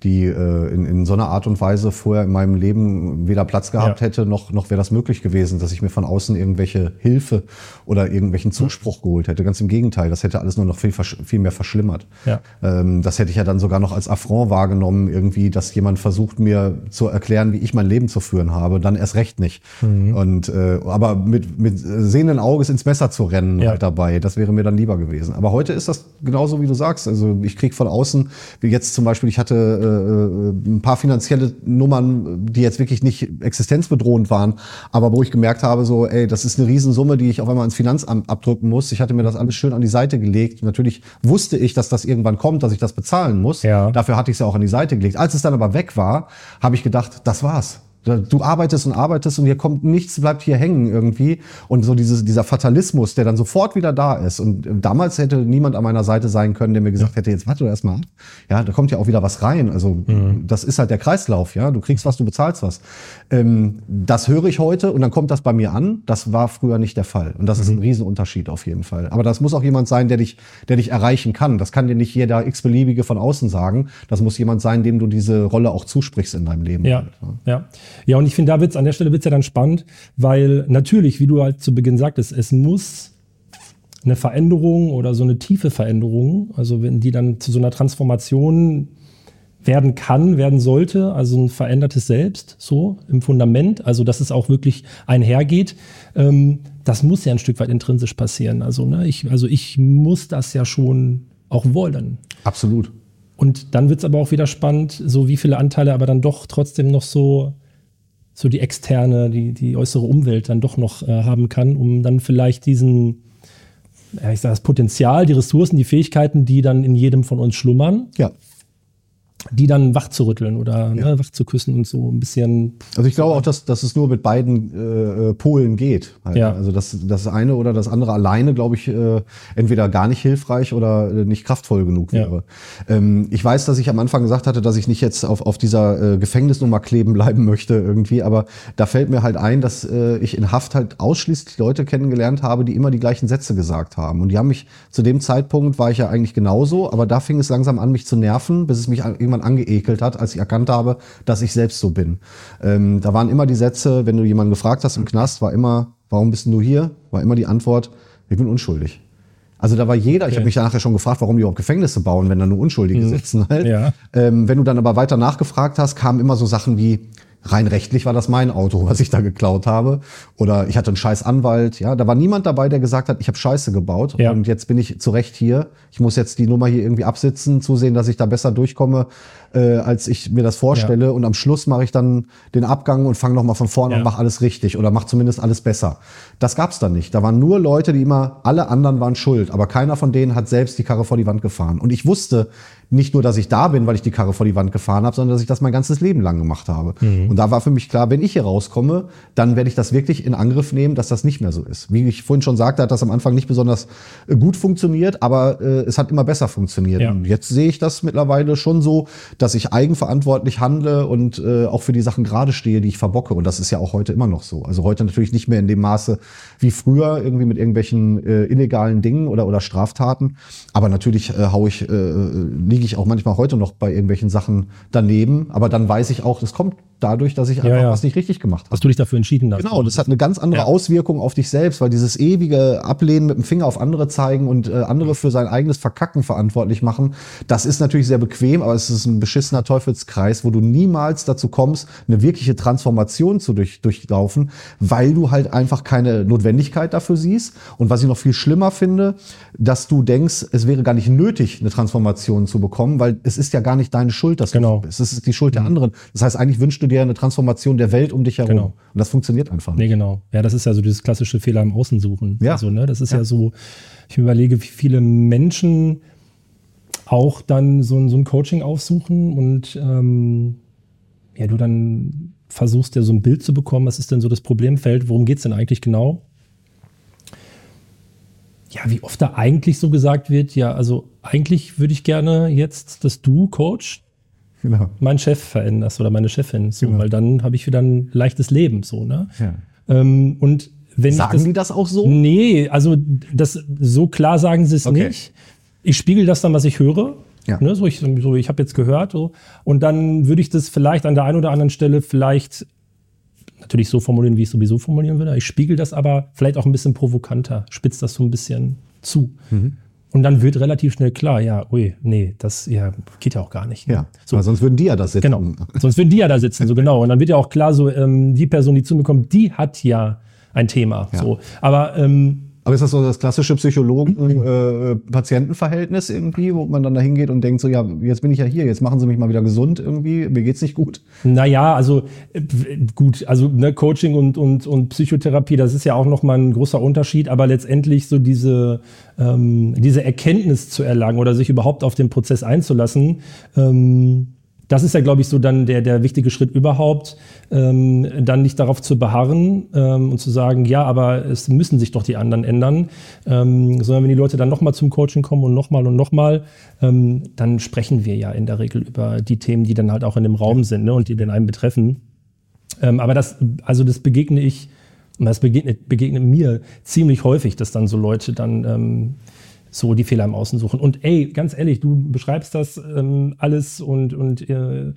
die äh, in, in so einer Art und Weise vorher in meinem Leben weder Platz gehabt Ja. hätte, noch, noch wäre das möglich gewesen, dass ich mir von außen irgendwelche Hilfe oder irgendwelchen Zuspruch geholt hätte. Ganz im Gegenteil, das hätte alles nur noch viel, viel mehr verschlimmert. Ähm, das hätte ich ja dann sogar noch als Affront wahrgenommen, irgendwie, dass jemand versucht, mir zu erklären, wie ich mein Leben zu führen habe, dann erst recht nicht. Mhm. Und äh, aber mit, mit sehenden Auges ins Messer zu rennen Ja. halt dabei, das wäre mir dann lieber gewesen. Aber heute ist das genauso, wie du sagst. Also ich krieg von außen, wie jetzt zum Beispiel, ich hatte äh, ein paar finanzielle Nummern, die jetzt wirklich nicht existenzbedrohend waren, aber wo ich gemerkt habe, so, ey, das ist eine Riesensumme, die ich auf einmal ins Finanzamt abdrücken muss. Ich hatte mir das alles schön an die Seite gelegt. Natürlich wusste ich, dass das irgendwann kommt, dass ich das bezahlen muss. Ja. Dafür hatte ich es ja auch an die Seite gelegt. Als es dann aber weg war, habe ich gedacht, das war's. Du arbeitest und arbeitest und hier kommt nichts, bleibt hier hängen irgendwie. Und so dieses, dieser Fatalismus, der dann sofort wieder da ist. Und äh, damals hätte niemand an meiner Seite sein können, der mir gesagt hätte, jetzt warte doch erst mal ab. Ja, da kommt ja auch wieder was rein. Also das ist halt der Kreislauf, ja. Du kriegst was, du bezahlst was. Ähm, das höre ich heute und dann kommt das bei mir an. Das war früher nicht der Fall. Und das ist ein Riesenunterschied auf jeden Fall. Aber das muss auch jemand sein, der dich, der dich erreichen kann. Das kann dir nicht jeder x-beliebige von außen sagen. Das muss jemand sein, dem du diese Rolle auch zusprichst in deinem Leben. Ja, ja. Ja, und ich finde, da wird's an der Stelle wird's ja dann spannend, weil natürlich, wie du halt zu Beginn sagtest, es muss eine Veränderung oder so eine tiefe Veränderung, also wenn die dann zu so einer Transformation werden kann, werden sollte, also ein verändertes Selbst, so im Fundament, also dass es auch wirklich einhergeht, ähm, das muss ja ein Stück weit intrinsisch passieren. Also, ne, ich, also ich muss das ja schon auch wollen. Absolut. Und dann wird's aber auch wieder spannend, so wie viele Anteile aber dann doch trotzdem noch so, so die externe, die, die äußere Umwelt dann doch noch äh, haben kann, um dann vielleicht diesen, ja, ich sage das Potenzial, die Ressourcen, die Fähigkeiten, die dann in jedem von uns schlummern, Ja. Die dann wach zu rütteln oder ne, wach zu küssen und so ein bisschen. Also ich glaube auch, dass, dass es nur mit beiden äh, äh, Polen geht. Halt. Ja. Also das, das eine oder das andere alleine, glaube ich, äh, entweder gar nicht hilfreich oder äh, nicht kraftvoll genug Ja. wäre. Ähm, ich weiß, dass ich am Anfang gesagt hatte, dass ich nicht jetzt auf, auf dieser äh, Gefängnisnummer kleben bleiben möchte irgendwie, aber da fällt mir halt ein, dass äh, ich in Haft halt ausschließlich Leute kennengelernt habe, die immer die gleichen Sätze gesagt haben. Und die haben mich, zu dem Zeitpunkt war ich ja eigentlich genauso, aber da fing es langsam an, mich zu nerven, bis es mich an- irgendwann angeekelt hat, als ich erkannt habe, dass ich selbst so bin. Ähm, da waren immer die Sätze, wenn du jemanden gefragt hast im Knast, war immer, warum bist du hier? War immer die Antwort, ich bin unschuldig. Also da war jeder, ich habe mich nachher schon gefragt, warum die überhaupt Gefängnisse bauen, wenn da nur Unschuldige sitzen halt. Ja. Ähm, wenn du dann aber weiter nachgefragt hast, kamen immer so Sachen wie, rein rechtlich war das mein Auto, was ich da geklaut habe. Oder ich hatte einen scheiß Anwalt. Ja, da war niemand dabei, der gesagt hat, ich habe Scheiße gebaut Ja. und jetzt bin ich zu Recht hier. Ich muss jetzt die Nummer hier irgendwie absitzen, zusehen, dass ich da besser durchkomme, äh, als ich mir das vorstelle. Und am Schluss mache ich dann den Abgang und fange nochmal von vorne Ja. und mache alles richtig oder mache zumindest alles besser. Das gab's dann nicht. Da waren nur Leute, die immer, alle anderen waren schuld, aber keiner von denen hat selbst die Karre vor die Wand gefahren. Und ich wusste nicht nur, dass ich da bin, weil ich die Karre vor die Wand gefahren habe, sondern dass ich das mein ganzes Leben lang gemacht habe. Und da war für mich klar, wenn ich hier rauskomme, dann werde ich das wirklich in Angriff nehmen, dass das nicht mehr so ist. Wie ich vorhin schon sagte, hat das am Anfang nicht besonders äh, gut funktioniert, aber äh, es hat immer besser funktioniert. Ja. Und jetzt sehe ich das mittlerweile schon so, dass ich eigenverantwortlich handle und äh, auch für die Sachen gerade stehe, die ich verbocke. Und das ist ja auch heute immer noch so. Also heute natürlich nicht mehr in dem Maße wie früher, irgendwie mit irgendwelchen äh, illegalen Dingen oder, oder Straftaten. Aber natürlich äh, hau ich, äh, liege ich auch manchmal heute noch bei irgendwelchen Sachen daneben. Aber dann weiß ich auch, das kommt dadurch, dass ich einfach ja. was nicht richtig gemacht habe. Dass du dich dafür entschieden hast. Genau, das hat eine ganz andere Ja. Auswirkung auf dich selbst, weil dieses ewige Ablehnen mit dem Finger auf andere zeigen und äh, andere für sein eigenes Verkacken verantwortlich machen, das ist natürlich sehr bequem, aber es ist ein beschissener Teufelskreis, wo du niemals dazu kommst, eine wirkliche Transformation zu durch, durchlaufen, weil du halt einfach keine Notwendigkeit dafür siehst. Und was ich noch viel schlimmer finde, dass du denkst, es wäre gar nicht nötig, eine Transformation zu bekommen, weil es ist ja gar nicht deine Schuld, dass Genau. du bist. Es ist die Schuld der anderen. Das heißt, eigentlich wünschst du dir eine Transformation der Welt um dich herum. Genau. Und das funktioniert einfach nicht. Nee, genau. Ja, das ist ja so dieses klassische Fehler im Außen suchen. Ja. Also, ne, das ist ja. so, ich überlege, wie viele Menschen auch dann so ein, so ein Coaching aufsuchen und ähm, ja, du dann versuchst, ja so ein Bild zu bekommen, was ist denn so das Problemfeld, worum geht es denn eigentlich genau? Ja, wie oft da eigentlich so gesagt wird, ja, also eigentlich würde ich gerne jetzt, dass du Coach Genau. meinen Chef veränderst oder meine Chefin, so, Genau. weil dann habe ich wieder ein leichtes Leben, so, ne? Ja. Ähm, und wenn Sagen das, die das auch so? Nee, also das so klar sagen sie es Okay. nicht. Ich spiegel das dann, was ich höre. Ja. Ne, so ich, so, ich habe jetzt gehört. So, und dann würde ich das vielleicht an der einen oder anderen Stelle vielleicht natürlich so formulieren, wie ich es sowieso formulieren würde. Ich spiegel das aber vielleicht auch ein bisschen provokanter, spitze das so ein bisschen zu. Mhm. Und dann wird relativ schnell klar, ja, ui, nee, das ja, geht ja auch gar nicht. Ja, So. weil sonst würden die ja das sitzen. Genau. Sonst würden die ja da sitzen, so genau. Und dann wird ja auch klar, so ähm, die Person, die zu mir kommt, die hat ja ein Thema. Ja. So. Aber ähm, Aber ist das so das klassische Psychologen-Patientenverhältnis irgendwie, wo man dann da hingeht und denkt so, ja, jetzt bin ich ja hier, jetzt machen Sie mich mal wieder gesund irgendwie, mir geht's nicht gut. naja, also äh, gut, also ne, Coaching und, und, und Psychotherapie, das ist ja auch nochmal ein großer Unterschied, aber letztendlich so diese, ähm, diese Erkenntnis zu erlangen oder sich überhaupt auf den Prozess einzulassen, ähm, das ist ja, glaube ich, so dann der, der wichtige Schritt überhaupt, ähm, dann nicht darauf zu beharren ähm, und zu sagen, ja, aber es müssen sich doch die anderen ändern, ähm, sondern wenn die Leute dann nochmal zum Coaching kommen und nochmal und nochmal, ähm, dann sprechen wir ja in der Regel über die Themen, die dann halt auch in dem Raum sind ne, und die den einen betreffen. Ähm, aber das, also das begegne ich, das begegnet, begegnet mir ziemlich häufig, dass dann so Leute dann ähm, so die Fehler im Außen suchen. Und ey, ganz ehrlich, du beschreibst das ähm, alles und, und äh,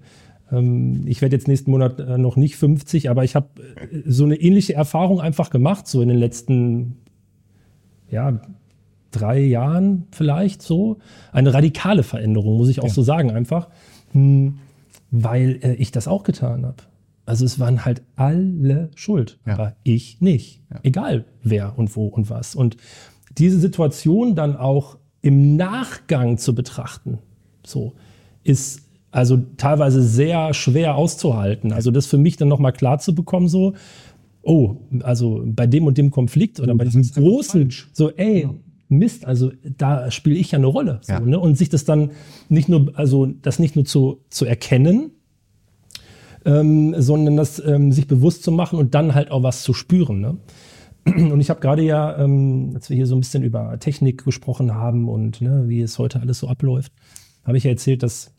ähm, ich werde jetzt nächsten Monat äh, noch nicht 50, aber ich habe äh, so eine ähnliche Erfahrung einfach gemacht, so in den letzten, ja, drei Jahren vielleicht so. Eine radikale Veränderung, muss ich auch so sagen, einfach, hm, weil äh, ich das auch getan habe. Also es waren halt alle schuld, Ja. aber ich nicht. Egal wer und wo und was. Und diese Situation dann auch im Nachgang zu betrachten, so, ist also teilweise sehr schwer auszuhalten. Also das für mich dann nochmal klar zu bekommen, so, oh, also bei dem und dem Konflikt oder bei diesem großen, so, ey, Mist, also da spiele ich ja eine Rolle. So, Ja. ne? Und sich das dann nicht nur, also das nicht nur zu, zu erkennen, ähm, sondern das ähm, sich bewusst zu machen und dann halt auch was zu spüren. Ne? Und ich habe gerade ja, ähm, als wir hier so ein bisschen über Technik gesprochen haben und ne, wie es heute alles so abläuft, habe ich ja erzählt, dass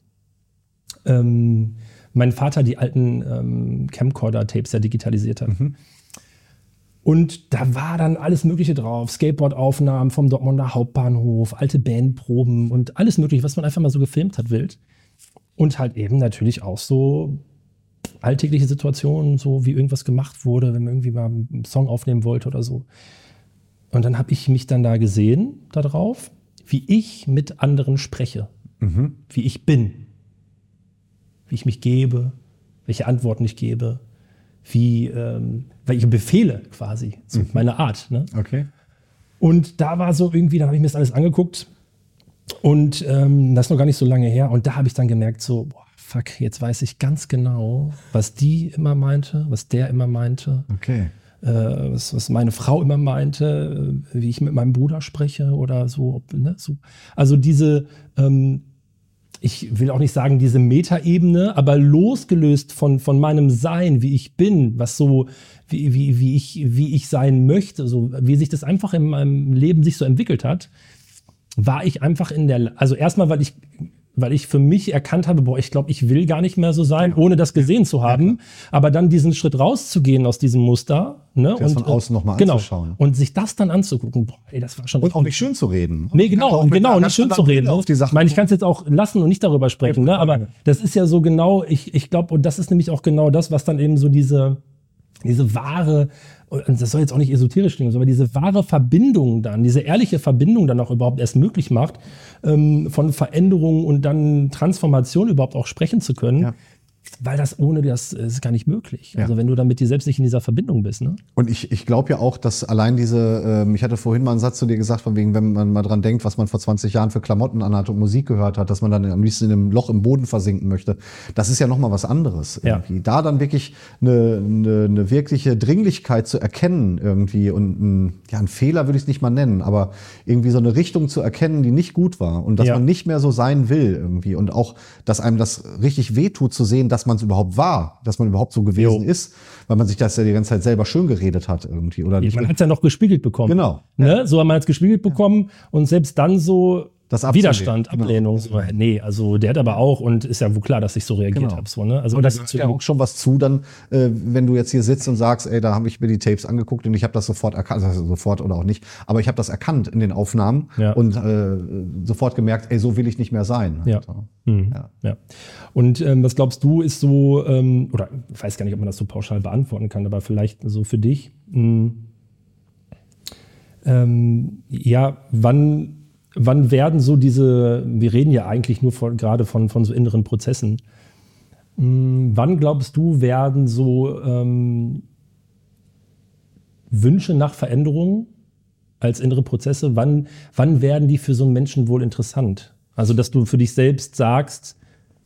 ähm, mein Vater die alten ähm, Camcorder-Tapes ja digitalisiert hat. Und da war dann alles Mögliche drauf. Skateboard-Aufnahmen vom Dortmunder Hauptbahnhof, alte Bandproben und alles Mögliche, was man einfach mal so gefilmt hat, wild. Und halt eben natürlich auch so alltägliche Situationen, so wie irgendwas gemacht wurde, wenn man irgendwie mal einen Song aufnehmen wollte oder so. Und dann habe ich mich dann da gesehen, da drauf, wie ich mit anderen spreche, wie ich bin, wie ich mich gebe, welche Antworten ich gebe, wie, ähm, welche Befehle quasi, so mhm. meine Art. Ne? Okay. Und da war so irgendwie, da habe ich mir das alles angeguckt und ähm, das ist noch gar nicht so lange her. Und da habe ich dann gemerkt, so, boah, fuck, jetzt weiß ich ganz genau, was die immer meinte, was der immer meinte. Okay. Äh, was, was meine Frau immer meinte, äh, wie ich mit meinem Bruder spreche oder so. Ne, so. Also diese, ähm, ich will auch nicht sagen diese Metaebene, aber losgelöst von, von meinem Sein, wie ich bin, was so, wie, wie, wie, ich, wie ich sein möchte, so, wie sich das einfach in meinem Leben sich so entwickelt hat, war ich einfach in der, also erstmal, weil ich weil ich für mich erkannt habe, boah, ich glaube, ich will gar nicht mehr so sein, ohne das gesehen zu haben. Ja, aber dann diesen Schritt rauszugehen aus diesem Muster, ne? Das und von außen nochmal genau, anzuschauen. Und sich das dann anzugucken, boah, ey, das war schon. Und auch nicht schön zu reden. Nee, genau, genau, nicht schön zu reden. Auf die Sachen ich meine, ich kann es jetzt auch lassen und nicht darüber sprechen, ne? Aber das ist ja so genau, ich, ich glaube, und das ist nämlich auch genau das, was dann eben so diese, diese wahre und das soll jetzt auch nicht esoterisch klingen, aber diese wahre Verbindung dann, diese ehrliche Verbindung dann auch überhaupt erst möglich macht, ähm, von Veränderungen und dann Transformation überhaupt auch sprechen zu können. Ja weil das ohne das ist gar nicht möglich. Ja. Also wenn du damit dir selbst nicht in dieser Verbindung bist. Ne? Und ich, ich glaube ja auch, dass allein diese, ähm, ich hatte vorhin mal einen Satz zu dir gesagt, von wegen, wenn man mal dran denkt, was man vor 20 Jahren für Klamotten anhat und Musik gehört hat, dass man dann am liebsten in einem Loch im Boden versinken möchte. Das ist ja nochmal was anderes. Irgendwie. Ja. Da dann wirklich eine, eine, eine wirkliche Dringlichkeit zu erkennen irgendwie und ein, ja, ein Fehler würde ich es nicht mal nennen, aber irgendwie so eine Richtung zu erkennen, die nicht gut war und dass ja. man nicht mehr so sein will irgendwie und auch, dass einem das richtig wehtut zu sehen, dass man es überhaupt war, dass man überhaupt so gewesen jo. ist, weil man sich das ja die ganze Zeit selber schön geredet hat irgendwie. Oder nicht man hat es ja noch gespiegelt bekommen. Genau. Ne? So hat man es gespiegelt bekommen und selbst dann so das Widerstand, genau. Ablehnung. Genau. So, nee, also der hat aber auch und ist ja wohl klar, dass ich so reagiert genau. habe. So, ne? Also, und das ist ja auch schon was zu, dann, äh, wenn du jetzt hier sitzt und sagst, ey, da habe ich mir die Tapes angeguckt und ich habe das sofort erkannt, also sofort oder auch nicht, aber ich habe das erkannt in den Aufnahmen ja. und äh, sofort gemerkt, ey, so will ich nicht mehr sein. Ja. Also, mhm. ja. ja. Und ähm, was glaubst du, ist so, ähm, oder ich weiß gar nicht, ob man das so pauschal beantworten kann, aber vielleicht so für dich, mh, hm, ähm, ja, wann wann werden so diese, wir reden ja eigentlich nur von, gerade von, von so inneren Prozessen, hm, wann glaubst du, werden so ähm, Wünsche nach Veränderung als innere Prozesse, wann, wann werden die für so einen Menschen wohl interessant? Also, dass du für dich selbst sagst,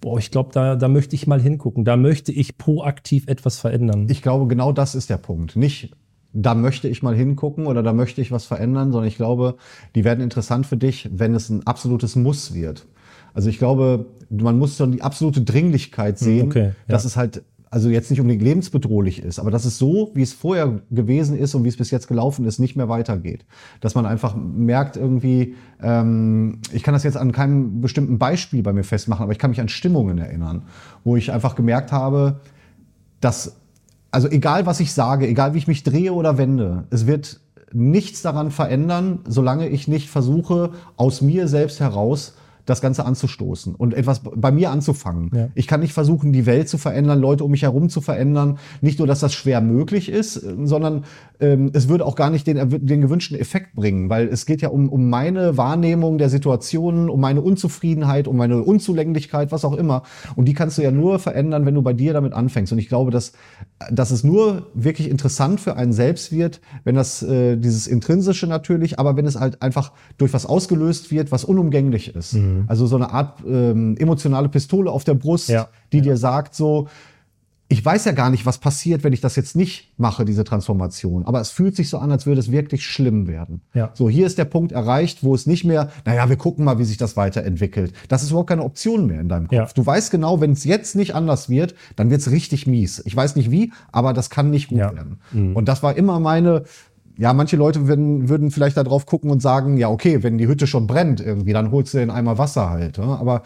boah, ich glaube, da, da möchte ich mal hingucken, da möchte ich proaktiv etwas verändern. Ich glaube, genau das ist der Punkt. Nicht da möchte ich mal hingucken oder da möchte ich was verändern, sondern ich glaube, die werden interessant für dich, wenn es ein absolutes Muss wird. Also ich glaube, man muss schon die absolute Dringlichkeit hm, sehen, okay, ja. dass es halt also jetzt nicht unbedingt lebensbedrohlich ist, aber dass es so, wie es vorher gewesen ist und wie es bis jetzt gelaufen ist, nicht mehr weitergeht. Dass man einfach merkt irgendwie, ähm, ich kann das jetzt an keinem bestimmten Beispiel bei mir festmachen, aber ich kann mich an Stimmungen erinnern, wo ich einfach gemerkt habe, dass also egal was ich sage, egal wie ich mich drehe oder wende, es wird nichts daran verändern, solange ich nicht versuche, aus mir selbst heraus das Ganze anzustoßen und etwas bei mir anzufangen. Ja. Ich kann nicht versuchen, die Welt zu verändern, Leute um mich herum zu verändern. Nicht nur, dass das schwer möglich ist, sondern ähm, es würde auch gar nicht den, den gewünschten Effekt bringen, weil es geht ja um, um meine Wahrnehmung der Situationen, um meine Unzufriedenheit, um meine Unzulänglichkeit, was auch immer. Und die kannst du ja nur verändern, wenn du bei dir damit anfängst. Und ich glaube, dass, dass es nur wirklich interessant für einen selbst wird, wenn das äh, dieses Intrinsische natürlich, aber wenn es halt einfach durch was ausgelöst wird, was unumgänglich ist. Mhm. Also so eine Art ähm, emotionale Pistole auf der Brust, ja. die ja. dir sagt so, ich weiß ja gar nicht, was passiert, wenn ich das jetzt nicht mache, diese Transformation. Aber es fühlt sich so an, als würde es wirklich schlimm werden. Ja. So, hier ist der Punkt erreicht, wo es nicht mehr, naja, wir gucken mal, wie sich das weiterentwickelt. Das ist überhaupt keine Option mehr in deinem Kopf. Ja. Du weißt genau, wenn es jetzt nicht anders wird, dann wird es richtig mies. Ich weiß nicht wie, aber das kann nicht gut ja. werden. Mhm. Und das war immer meine, ja, manche Leute würden, würden vielleicht da drauf gucken und sagen, ja, okay, wenn die Hütte schon brennt irgendwie, dann holst du den Eimer Wasser halt. Aber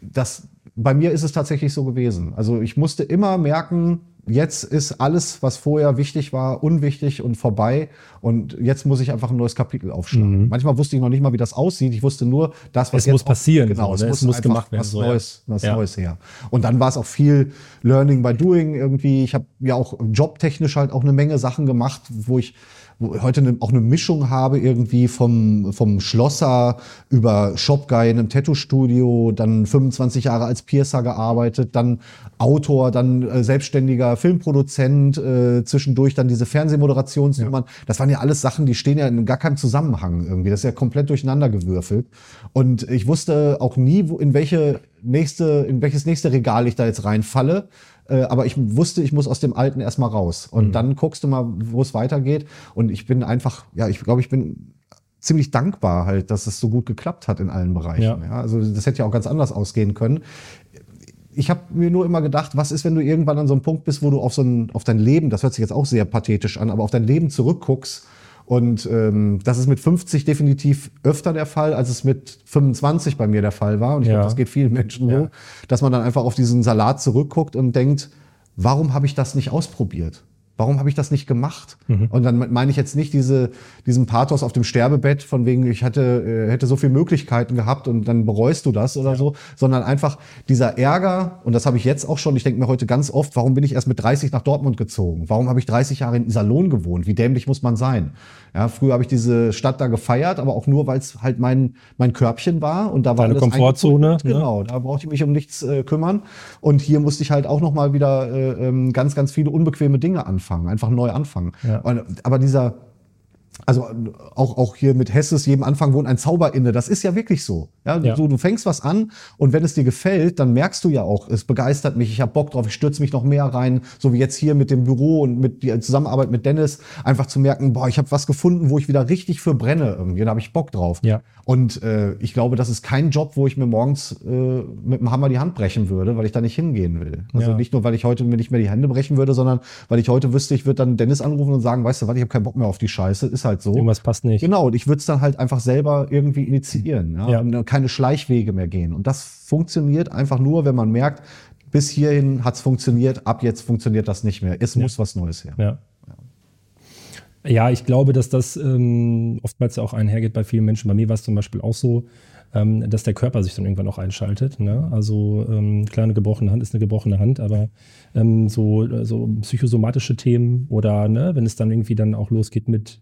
das, bei mir ist es tatsächlich so gewesen. Also ich musste immer merken, jetzt ist alles, was vorher wichtig war, unwichtig und vorbei. Und jetzt muss ich einfach ein neues Kapitel aufschlagen. Mhm. Manchmal wusste ich noch nicht mal, wie das aussieht. Ich wusste nur, das, was es jetzt muss passieren. Genau, so, es, muss, muss gemacht werden. Was so, Neues, was ja. Neues her. Und dann war es auch viel Learning by Doing irgendwie. Ich habe ja auch jobtechnisch halt auch eine Menge Sachen gemacht, wo ich heute eine, auch eine Mischung habe irgendwie vom, vom Schlosser über Shopguy in einem Tattoo-Studio, dann 25 Jahre als Piercer gearbeitet, dann Autor, dann äh, selbstständiger Filmproduzent, äh, zwischendurch dann diese Fernsehmoderationsnummern. Ja. Das waren ja alles Sachen, die stehen ja in gar keinem Zusammenhang irgendwie. Das ist ja komplett durcheinander gewürfelt. Und ich wusste auch nie, wo, in welche nächste, in welches nächste Regal ich da jetzt reinfalle. Äh, aber ich wusste, ich muss aus dem Alten erstmal raus. Und mhm. dann guckst du mal, wo es weitergeht. Und ich bin einfach, ja, ich glaube, ich bin ziemlich dankbar halt, dass es so gut geklappt hat in allen Bereichen. Ja. ja. also das hätte ja auch ganz anders ausgehen können. Ich habe mir nur immer gedacht, was ist, wenn du irgendwann an so einem Punkt bist, wo du auf so ein, auf dein Leben, das hört sich jetzt auch sehr pathetisch an, aber auf dein Leben zurückguckst und ähm, das ist mit 50 definitiv öfter der Fall, als es mit 25 bei mir der Fall war. Und ich ja. glaube, das geht vielen Menschen so, ja. dass man dann einfach auf diesen Salat zurückguckt und denkt, warum habe ich das nicht ausprobiert? Warum habe ich das nicht gemacht? Mhm. Und dann meine ich jetzt nicht diese, diesen Pathos auf dem Sterbebett, von wegen, ich hätte, äh, hätte so viele Möglichkeiten gehabt und dann bereust du das oder ja. so, sondern einfach dieser Ärger, und das habe ich jetzt auch schon, ich denke mir heute ganz oft, warum bin ich erst mit 30 nach Dortmund gezogen? Warum habe ich 30 Jahre in Iserlohn gewohnt? Wie dämlich muss man sein? Ja, früher habe ich diese Stadt da gefeiert, aber auch nur, weil es halt mein, mein Körbchen war und da war Deine Komfortzone. Ne? Genau, da brauchte ich mich um nichts äh, kümmern. Und hier musste ich halt auch noch mal wieder äh, ähm, ganz, ganz viele unbequeme Dinge anfangen, einfach neu anfangen. Ja. Aber dieser also auch, auch hier mit Hesses, jedem Anfang wohnt ein Zauber inne. Das ist ja wirklich so. Ja, ja. Du, du fängst was an und wenn es dir gefällt, dann merkst du ja auch, es begeistert mich, ich habe Bock drauf, ich stürze mich noch mehr rein, so wie jetzt hier mit dem Büro und mit der Zusammenarbeit mit Dennis, einfach zu merken, boah, ich habe was gefunden, wo ich wieder richtig für brenne irgendwie, da habe ich Bock drauf. Ja. Und äh, ich glaube, das ist kein Job, wo ich mir morgens äh, mit dem Hammer die Hand brechen würde, weil ich da nicht hingehen will. Also ja. nicht nur, weil ich heute mir nicht mehr die Hände brechen würde, sondern weil ich heute wüsste, ich würde dann Dennis anrufen und sagen, weißt du was, ich habe keinen Bock mehr auf die Scheiße, ist halt so. Irgendwas passt nicht. Genau, und ich würde es dann halt einfach selber irgendwie initiieren ja? ja. und keine Schleichwege mehr gehen. Und das funktioniert einfach nur, wenn man merkt, bis hierhin hat es funktioniert, ab jetzt funktioniert das nicht mehr. Es ja. muss was Neues her. Ja. Ja, ich glaube, dass das ähm, oftmals auch einhergeht bei vielen Menschen. Bei mir war es zum Beispiel auch so, ähm, dass der Körper sich dann irgendwann auch einschaltet. Ne? Also ähm, klar, eine gebrochene Hand ist eine gebrochene Hand, aber ähm, so, so psychosomatische Themen oder ne, wenn es dann irgendwie dann auch losgeht mit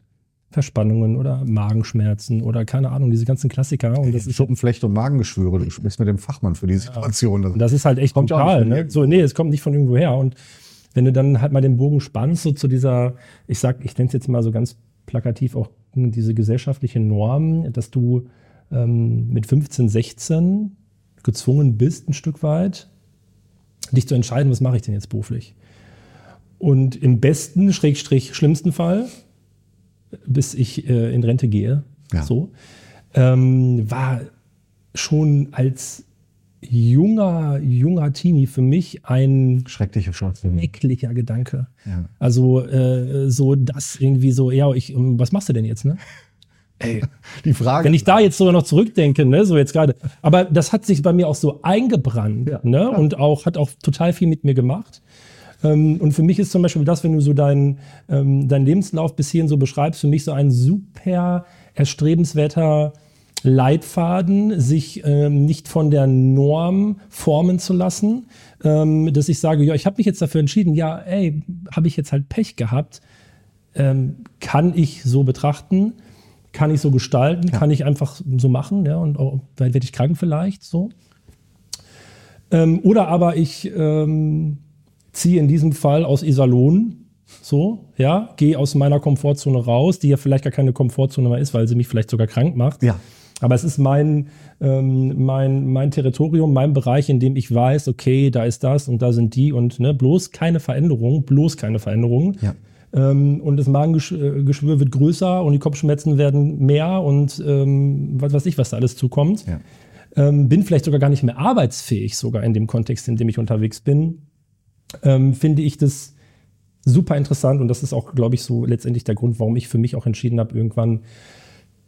Verspannungen oder Magenschmerzen oder keine Ahnung, diese ganzen Klassiker. Und das ist Schuppenflechte und Magengeschwüre. Du sprichst mit dem Fachmann für die Situation. Ja. Das ist halt echt brutal. Ne? So, nee, es kommt nicht von irgendwo her. Und wenn du dann halt mal den Bogen spannst, so zu dieser, ich sag, ich nenne es jetzt mal so ganz plakativ auch diese gesellschaftliche Norm, dass du ähm, mit 15, 16 gezwungen bist, ein Stück weit, dich zu entscheiden, was mache ich denn jetzt beruflich. Und im besten, schrägstrich schlimmsten Fall bis ich äh, in Rente gehe. Ja. So. Ähm, war schon als junger, junger Teenie für mich ein schrecklicher schrecklicher Gedanke. Ja. Also äh, so das irgendwie so, ja, ich, ähm, was machst du denn jetzt, ne? Ey, die Frage. Wenn ich da jetzt sogar noch zurückdenke, ne, so jetzt gerade. Aber das hat sich bei mir auch so eingebrannt, ja, ne, und auch hat auch total viel mit mir gemacht. Ähm, und für mich ist zum Beispiel das, wenn du so deinen ähm, dein Lebenslauf bis hierhin so beschreibst, für mich so ein super erstrebenswerter Leitfaden, sich ähm, nicht von der Norm formen zu lassen, ähm, dass ich sage, ja, ich habe mich jetzt dafür entschieden, ja, ey, habe ich jetzt halt Pech gehabt, ähm, kann ich so betrachten, kann ich so gestalten, ja. kann ich einfach so machen, ja, und auch, werde ich krank vielleicht, so. Ähm, oder aber ich ziehe in diesem Fall aus Iserlohn, so, ja, gehe aus meiner Komfortzone raus, die ja vielleicht gar keine Komfortzone mehr ist, weil sie mich vielleicht sogar krank macht. Ja. Aber es ist mein, ähm, mein, mein Territorium, mein Bereich, in dem ich weiß, okay, da ist das und da sind die und ne, bloß keine Veränderung, bloß keine Veränderung. Ja. Ähm, und das Magengeschwür wird größer und die Kopfschmerzen werden mehr und ähm, was weiß ich, was da alles zukommt. Ja. Ähm, bin vielleicht sogar gar nicht mehr arbeitsfähig, sogar in dem Kontext, in dem ich unterwegs bin ähm, finde ich das super interessant und das ist auch, glaube ich, so letztendlich der Grund, warum ich für mich auch entschieden habe, irgendwann,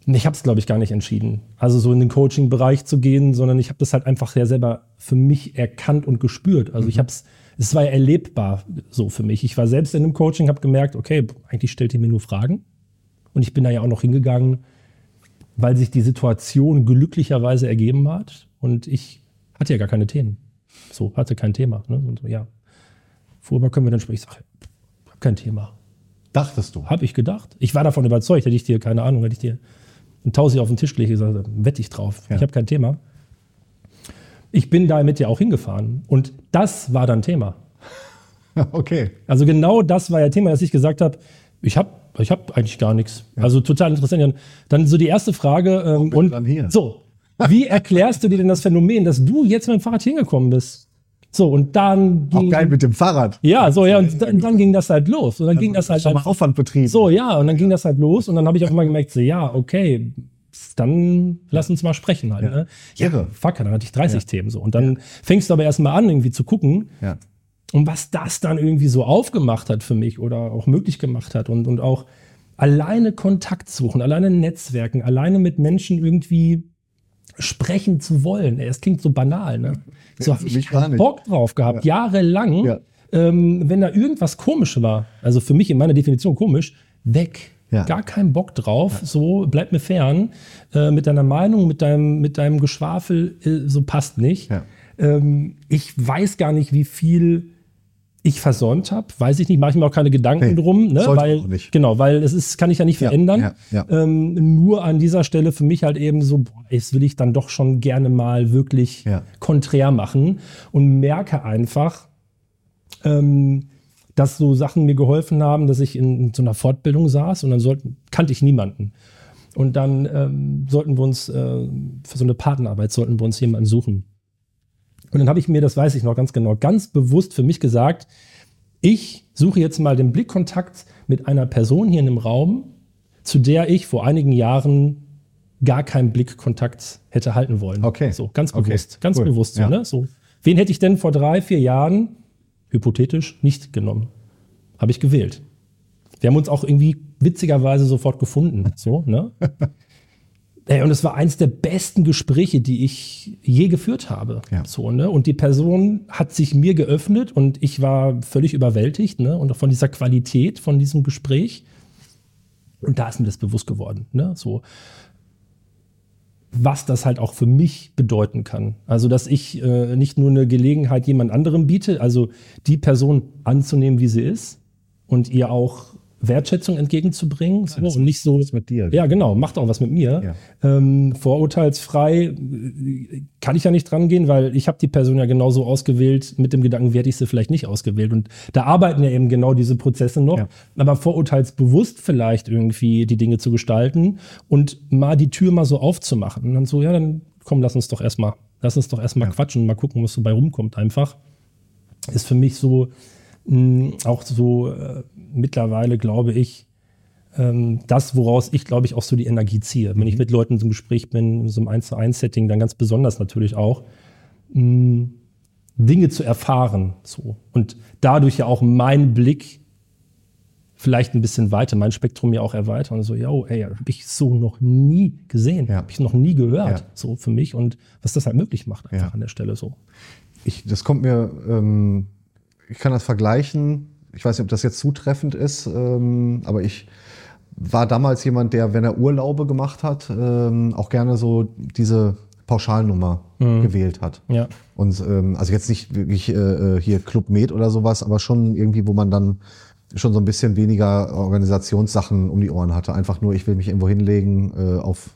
ich habe es, glaube ich, gar nicht entschieden, also so in den Coaching-Bereich zu gehen, sondern ich habe das halt einfach ja selber für mich erkannt und gespürt. Also mhm. ich habe es, es war ja erlebbar so für mich. Ich war selbst in einem Coaching, habe gemerkt, okay, eigentlich stellt ihr mir nur Fragen und ich bin da ja auch noch hingegangen, weil sich die Situation glücklicherweise ergeben hat und ich hatte ja gar keine Themen. So, hatte kein Thema. Ne? Und so, ja, Worüber können wir dann sprechen? Ich sage, kein Thema. Dachtest du? Habe ich gedacht. Ich war davon überzeugt, hätte ich dir, keine Ahnung, hätte ich dir ein Tausi auf den Tisch gelegt und gesagt, wette ich drauf. Ja. Ich habe kein Thema. Ich bin damit ja auch hingefahren. Und das war dann Thema. Okay. Also genau das war ja Thema, dass ich gesagt habe, ich habe ich hab eigentlich gar nichts. Also total interessant. Dann- so die erste Frage. Ähm, und ich dann hier? so, wie erklärst du dir denn das Phänomen, dass du jetzt mit dem Fahrrad hingekommen bist? So, und dann Auch ging, geil mit dem Fahrrad. ja, so, ja, und dann, dann ging das halt los. Und dann ging das halt, Schon mal halt Aufwand betrieben. so, ja, und dann ging das halt los und dann habe ich auch immer gemerkt, so, ja, okay, dann lass uns mal sprechen halt. Ja. Ne? Irre. Fuck, dann hatte ich 30 Themen so. Und dann fängst du aber erstmal an, irgendwie zu gucken, Ja. und was das dann irgendwie so aufgemacht hat für mich oder auch möglich gemacht hat und, und auch alleine Kontakt suchen, alleine Netzwerken, alleine mit Menschen irgendwie sprechen zu wollen. Es klingt so banal, ne? So Ja, habe ich. Bock drauf gehabt, jahrelang. Ja. Ähm, wenn da irgendwas komisch war, also für mich in meiner Definition komisch, weg. Ja. Gar keinen Bock drauf, so bleib mir fern. Äh, mit deiner Meinung, mit deinem, mit deinem Geschwafel, äh, so passt nicht. Ja. Ähm, ich weiß gar nicht, wie viel ich versäumt habe. Weiß ich nicht, mache ich mir auch keine Gedanken Nee, drum. Ne? Weil, auch nicht. Genau, weil es ist, kann ich ja nicht Ja, verändern. ja, ja. Ähm, nur an dieser Stelle für mich halt eben so, boah, jetzt will ich dann doch schon gerne mal wirklich Ja. konträr machen und merke einfach, ähm, dass so Sachen mir geholfen haben, dass ich in so einer Fortbildung saß und dann sollten, kannte ich niemanden. Und dann ähm, sollten wir uns, äh, für so eine Partnerarbeit sollten wir uns jemanden suchen. Und dann habe ich mir, das weiß ich noch ganz genau, ganz bewusst für mich gesagt, ich suche jetzt mal den Blickkontakt mit einer Person hier in dem Raum, zu der ich vor einigen Jahren gar keinen Blickkontakt hätte halten wollen. Okay. So, ganz Okay, bewusst, ganz cool. bewusst so, Ja. ne? So. Wen hätte ich denn vor drei, vier Jahren, hypothetisch, nicht genommen? Habe ich gewählt. Wir haben uns auch irgendwie witzigerweise sofort gefunden. So, ne? Ey, und es war eins der besten Gespräche, die ich je geführt habe. Ja. So, ne? Und die Person hat sich mir geöffnet und ich war völlig überwältigt ne? und auch von dieser Qualität von diesem Gespräch. Und da ist mir das bewusst geworden. Ne? So, was das halt auch für mich bedeuten kann. Also, dass ich äh, nicht nur eine Gelegenheit jemand anderem biete, also die Person anzunehmen, wie sie ist und ihr auch Wertschätzung entgegenzubringen so, und nicht so Was mit dir? ja, genau, macht auch was mit mir. Ähm, vorurteilsfrei äh, kann ich ja nicht dran gehen, weil ich habe die Person ja genauso ausgewählt, mit dem Gedanken, werde ich sie vielleicht nicht ausgewählt. Und da arbeiten ja eben genau diese Prozesse noch. Ja. Aber vorurteilsbewusst vielleicht irgendwie die Dinge zu gestalten und mal die Tür mal so aufzumachen. Und dann so, ja, dann komm, lass uns doch erstmal, lass uns doch erstmal quatschen und mal gucken, was so bei rumkommt einfach. Ist für mich so mh, auch so äh, mittlerweile, glaube ich, ähm, das, woraus ich, glaube ich, auch so die Energie ziehe. Wenn ich mit Leuten im Gespräch bin, in so einem 1 zu 1 Setting, dann ganz besonders natürlich auch, mh, Dinge zu erfahren. So. Und dadurch ja auch mein Blick vielleicht ein bisschen weiter, mein Spektrum ja auch erweitern. Und so, ja, ey, habe ich so noch nie gesehen, Ja. habe ich noch nie gehört, Ja. so für mich und was das halt möglich macht einfach Ja. an der Stelle so. Ich, das kommt mir, ähm, ich kann das vergleichen. Ich weiß nicht, ob das jetzt zutreffend ist, ähm, aber ich war damals jemand, der, wenn er Urlaube gemacht hat, ähm, auch gerne so diese Pauschalnummer gewählt hat. Ja. Und ähm, also jetzt nicht wirklich äh, äh, hier Club Med oder sowas, aber schon irgendwie, wo man dann schon so ein bisschen weniger Organisationssachen um die Ohren hatte. Einfach nur, ich will mich irgendwo hinlegen, äh, auf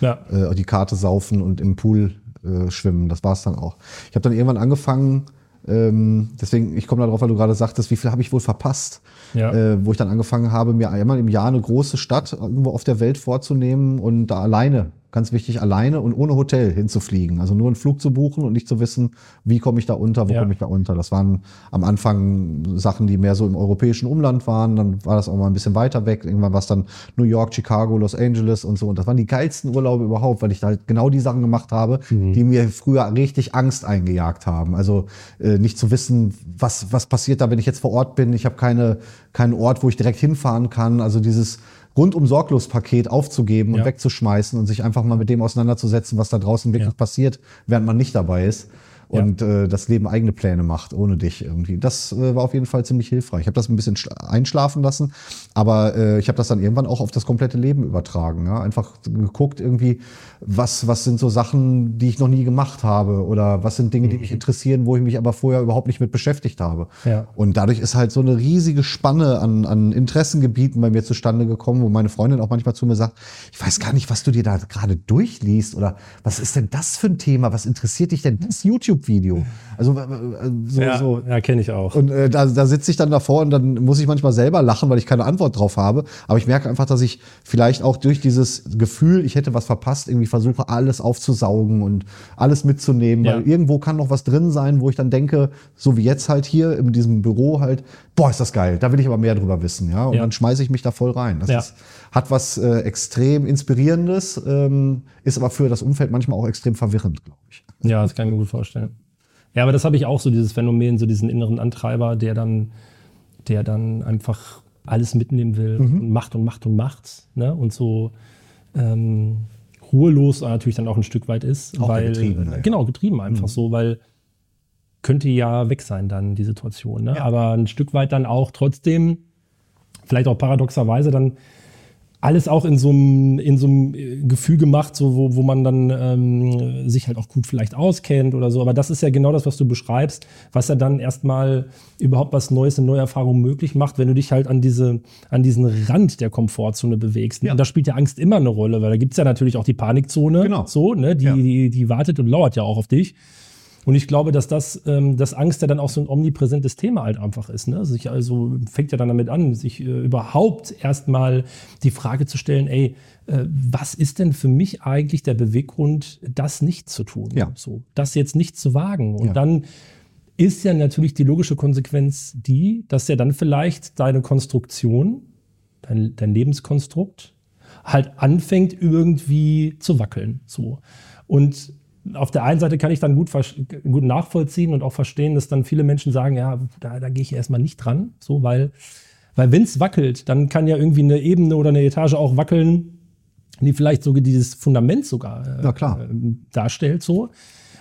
Ja. äh, die Karte saufen und im Pool äh, schwimmen. Das war's dann auch. Ich habe dann irgendwann angefangen, ähm, deswegen, ich komme darauf, weil du gerade sagtest, wie viel habe ich wohl verpasst, Ja. äh, wo ich dann angefangen habe, mir einmal im Jahr eine große Stadt irgendwo auf der Welt vorzunehmen und da alleine, ganz wichtig, alleine und ohne Hotel hinzufliegen. Also nur einen Flug zu buchen und nicht zu wissen, wie komme ich da unter, wo Ja. komme ich da unter. Das waren am Anfang Sachen, die mehr so im europäischen Umland waren. Dann war das auch mal ein bisschen weiter weg. Irgendwann war es dann New York, Chicago, Los Angeles und so. Und das waren die geilsten Urlaube überhaupt, weil ich da halt genau die Sachen gemacht habe, die mir früher richtig Angst eingejagt haben. Also äh, nicht zu wissen, was, was passiert da, wenn ich jetzt vor Ort bin. Ich habe keine, keinen Ort, wo ich direkt hinfahren kann. Also dieses rundum sorglos Paket aufzugeben und Ja. wegzuschmeißen und sich einfach mal mit dem auseinanderzusetzen, was da draußen wirklich Ja. passiert, während man nicht dabei ist. Und äh, das Leben eigene Pläne macht ohne dich irgendwie. Das äh, war auf jeden Fall ziemlich hilfreich. Ich habe das ein bisschen einschlafen lassen, aber äh, ich habe das dann irgendwann auch auf das komplette Leben übertragen. Ja? Einfach geguckt irgendwie, was, was sind so Sachen, die ich noch nie gemacht habe oder was sind Dinge, die mich mhm. interessieren, wo ich mich aber vorher überhaupt nicht mit beschäftigt habe. Ja. Und dadurch ist halt so eine riesige Spanne an, an Interessengebieten bei mir zustande gekommen, wo meine Freundin auch manchmal zu mir sagt, ich weiß gar nicht, was du dir da gerade durchliest oder was ist denn das für ein Thema? Was interessiert dich denn das YouTube-Video? Also so, ja, so. ja kenne ich auch. Und äh, da, da sitze ich dann davor und dann muss ich manchmal selber lachen, weil ich keine Antwort drauf habe. Aber ich merke einfach, dass ich vielleicht auch durch dieses Gefühl, ich hätte was verpasst, irgendwie versuche, alles aufzusaugen und alles mitzunehmen. Ja. Weil irgendwo kann noch was drin sein, wo ich dann denke, so wie jetzt halt hier in diesem Büro halt, boah, ist das geil, da will ich aber mehr drüber wissen. Ja? Und ja. dann schmeiße ich mich da voll rein. Das ja. ist, hat was äh, extrem Inspirierendes, ähm, ist aber für das Umfeld manchmal auch extrem verwirrend, glaube ich. Ja, das kann ich mir gut vorstellen. Ja, aber das habe ich auch so, dieses Phänomen, so diesen inneren Antreiber, der dann, der dann einfach alles mitnehmen will mhm. und macht und macht und macht. Ne? Und so ähm, ruhelos natürlich dann auch ein Stück weit ist. Auch weil, getrieben. Ja. Genau, getrieben einfach mhm. so, weil könnte ja weg sein dann die Situation. Ne? Ja. Aber ein Stück weit dann auch trotzdem, vielleicht auch paradoxerweise dann alles auch in so einem, in so einem äh, Gefühl gemacht, so wo, wo man dann ähm, sich halt auch gut vielleicht auskennt oder so. Aber das ist ja genau das, was du beschreibst, was ja dann erstmal überhaupt was Neues, eine neue Erfahrung möglich macht, wenn du dich halt an, diese, an diesen Rand der Komfortzone bewegst. Ja. Und da spielt ja Angst immer eine Rolle, weil da gibt's ja natürlich auch die Panikzone, genau. so, ne, die, ja. die, die wartet und lauert ja auch auf dich. Und ich glaube, dass das, ähm, dass Angst ja dann auch so ein omnipräsentes Thema halt einfach ist. Ne? Sich also fängt ja dann damit an, sich äh, überhaupt erstmal die Frage zu stellen, ey, äh, was ist denn für mich eigentlich der Beweggrund, das nicht zu tun? Ja. So, das jetzt nicht zu wagen. Und ja. dann ist ja natürlich die logische Konsequenz die, dass ja dann vielleicht deine Konstruktion, dein, dein Lebenskonstrukt, halt anfängt irgendwie zu wackeln. So. Und auf der einen Seite kann ich dann gut, gut nachvollziehen und auch verstehen, dass dann viele Menschen sagen, ja, da, da gehe ich erstmal nicht dran, so, weil, weil wenn es wackelt, dann kann ja irgendwie eine Ebene oder eine Etage auch wackeln, die vielleicht sogar dieses Fundament sogar äh, darstellt, so.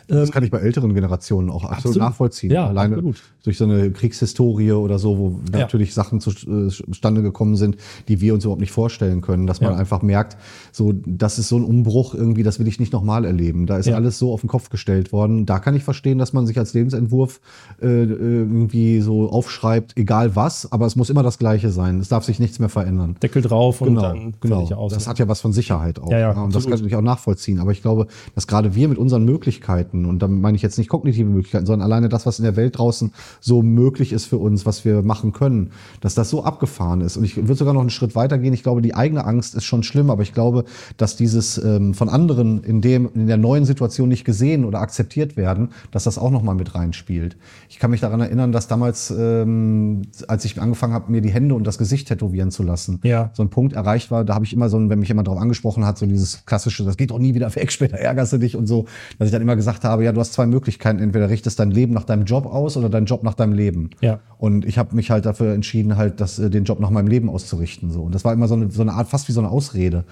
Das ähm, kann ich bei älteren Generationen auch absolut, absolut. nachvollziehen. Ja, Alleine absolut. durch so eine Kriegshistorie oder so, wo ja. natürlich Sachen äh, zustande gekommen sind, die wir uns überhaupt nicht vorstellen können, dass man ja. einfach merkt, so, das ist so ein Umbruch irgendwie, das will ich nicht nochmal erleben. Da ist ja. alles so auf den Kopf gestellt worden. Da kann ich verstehen, dass man sich als Lebensentwurf äh, irgendwie so aufschreibt, egal was, aber es muss immer das Gleiche sein. Es darf sich nichts mehr verändern. Deckel drauf und genau, dann genau. Aus. Das hat ja was von Sicherheit auch. Ja, ja, und das kann ich auch nachvollziehen. Aber ich glaube, dass gerade wir mit unseren Möglichkeiten Möglichkeiten. Und damit meine ich jetzt nicht kognitive Möglichkeiten, sondern alleine das, was in der Welt draußen so möglich ist für uns, was wir machen können, dass das so abgefahren ist. Und ich würde sogar noch einen Schritt weiter gehen. Ich glaube, die eigene Angst ist schon schlimm, aber ich glaube, dass dieses ähm, von anderen in dem, in der neuen Situation nicht gesehen oder akzeptiert werden, dass das auch nochmal mit reinspielt. Ich kann mich daran erinnern, dass damals, ähm, als ich angefangen habe, mir die Hände und das Gesicht tätowieren zu lassen, ja. so ein Punkt erreicht war, da habe ich immer so, wenn mich jemand darauf angesprochen hat, so dieses klassische, das geht doch nie wieder weg, später ärgerst du dich und so, dass ich dann immer gesagt habe, habe, ja, du hast zwei Möglichkeiten. Entweder richtest dein Leben nach deinem Job aus oder dein Job nach deinem Leben. Ja. Und ich habe mich halt dafür entschieden, halt das, äh, den Job nach meinem Leben auszurichten. So. Und das war immer so eine, so eine Art, fast wie so eine Ausrede.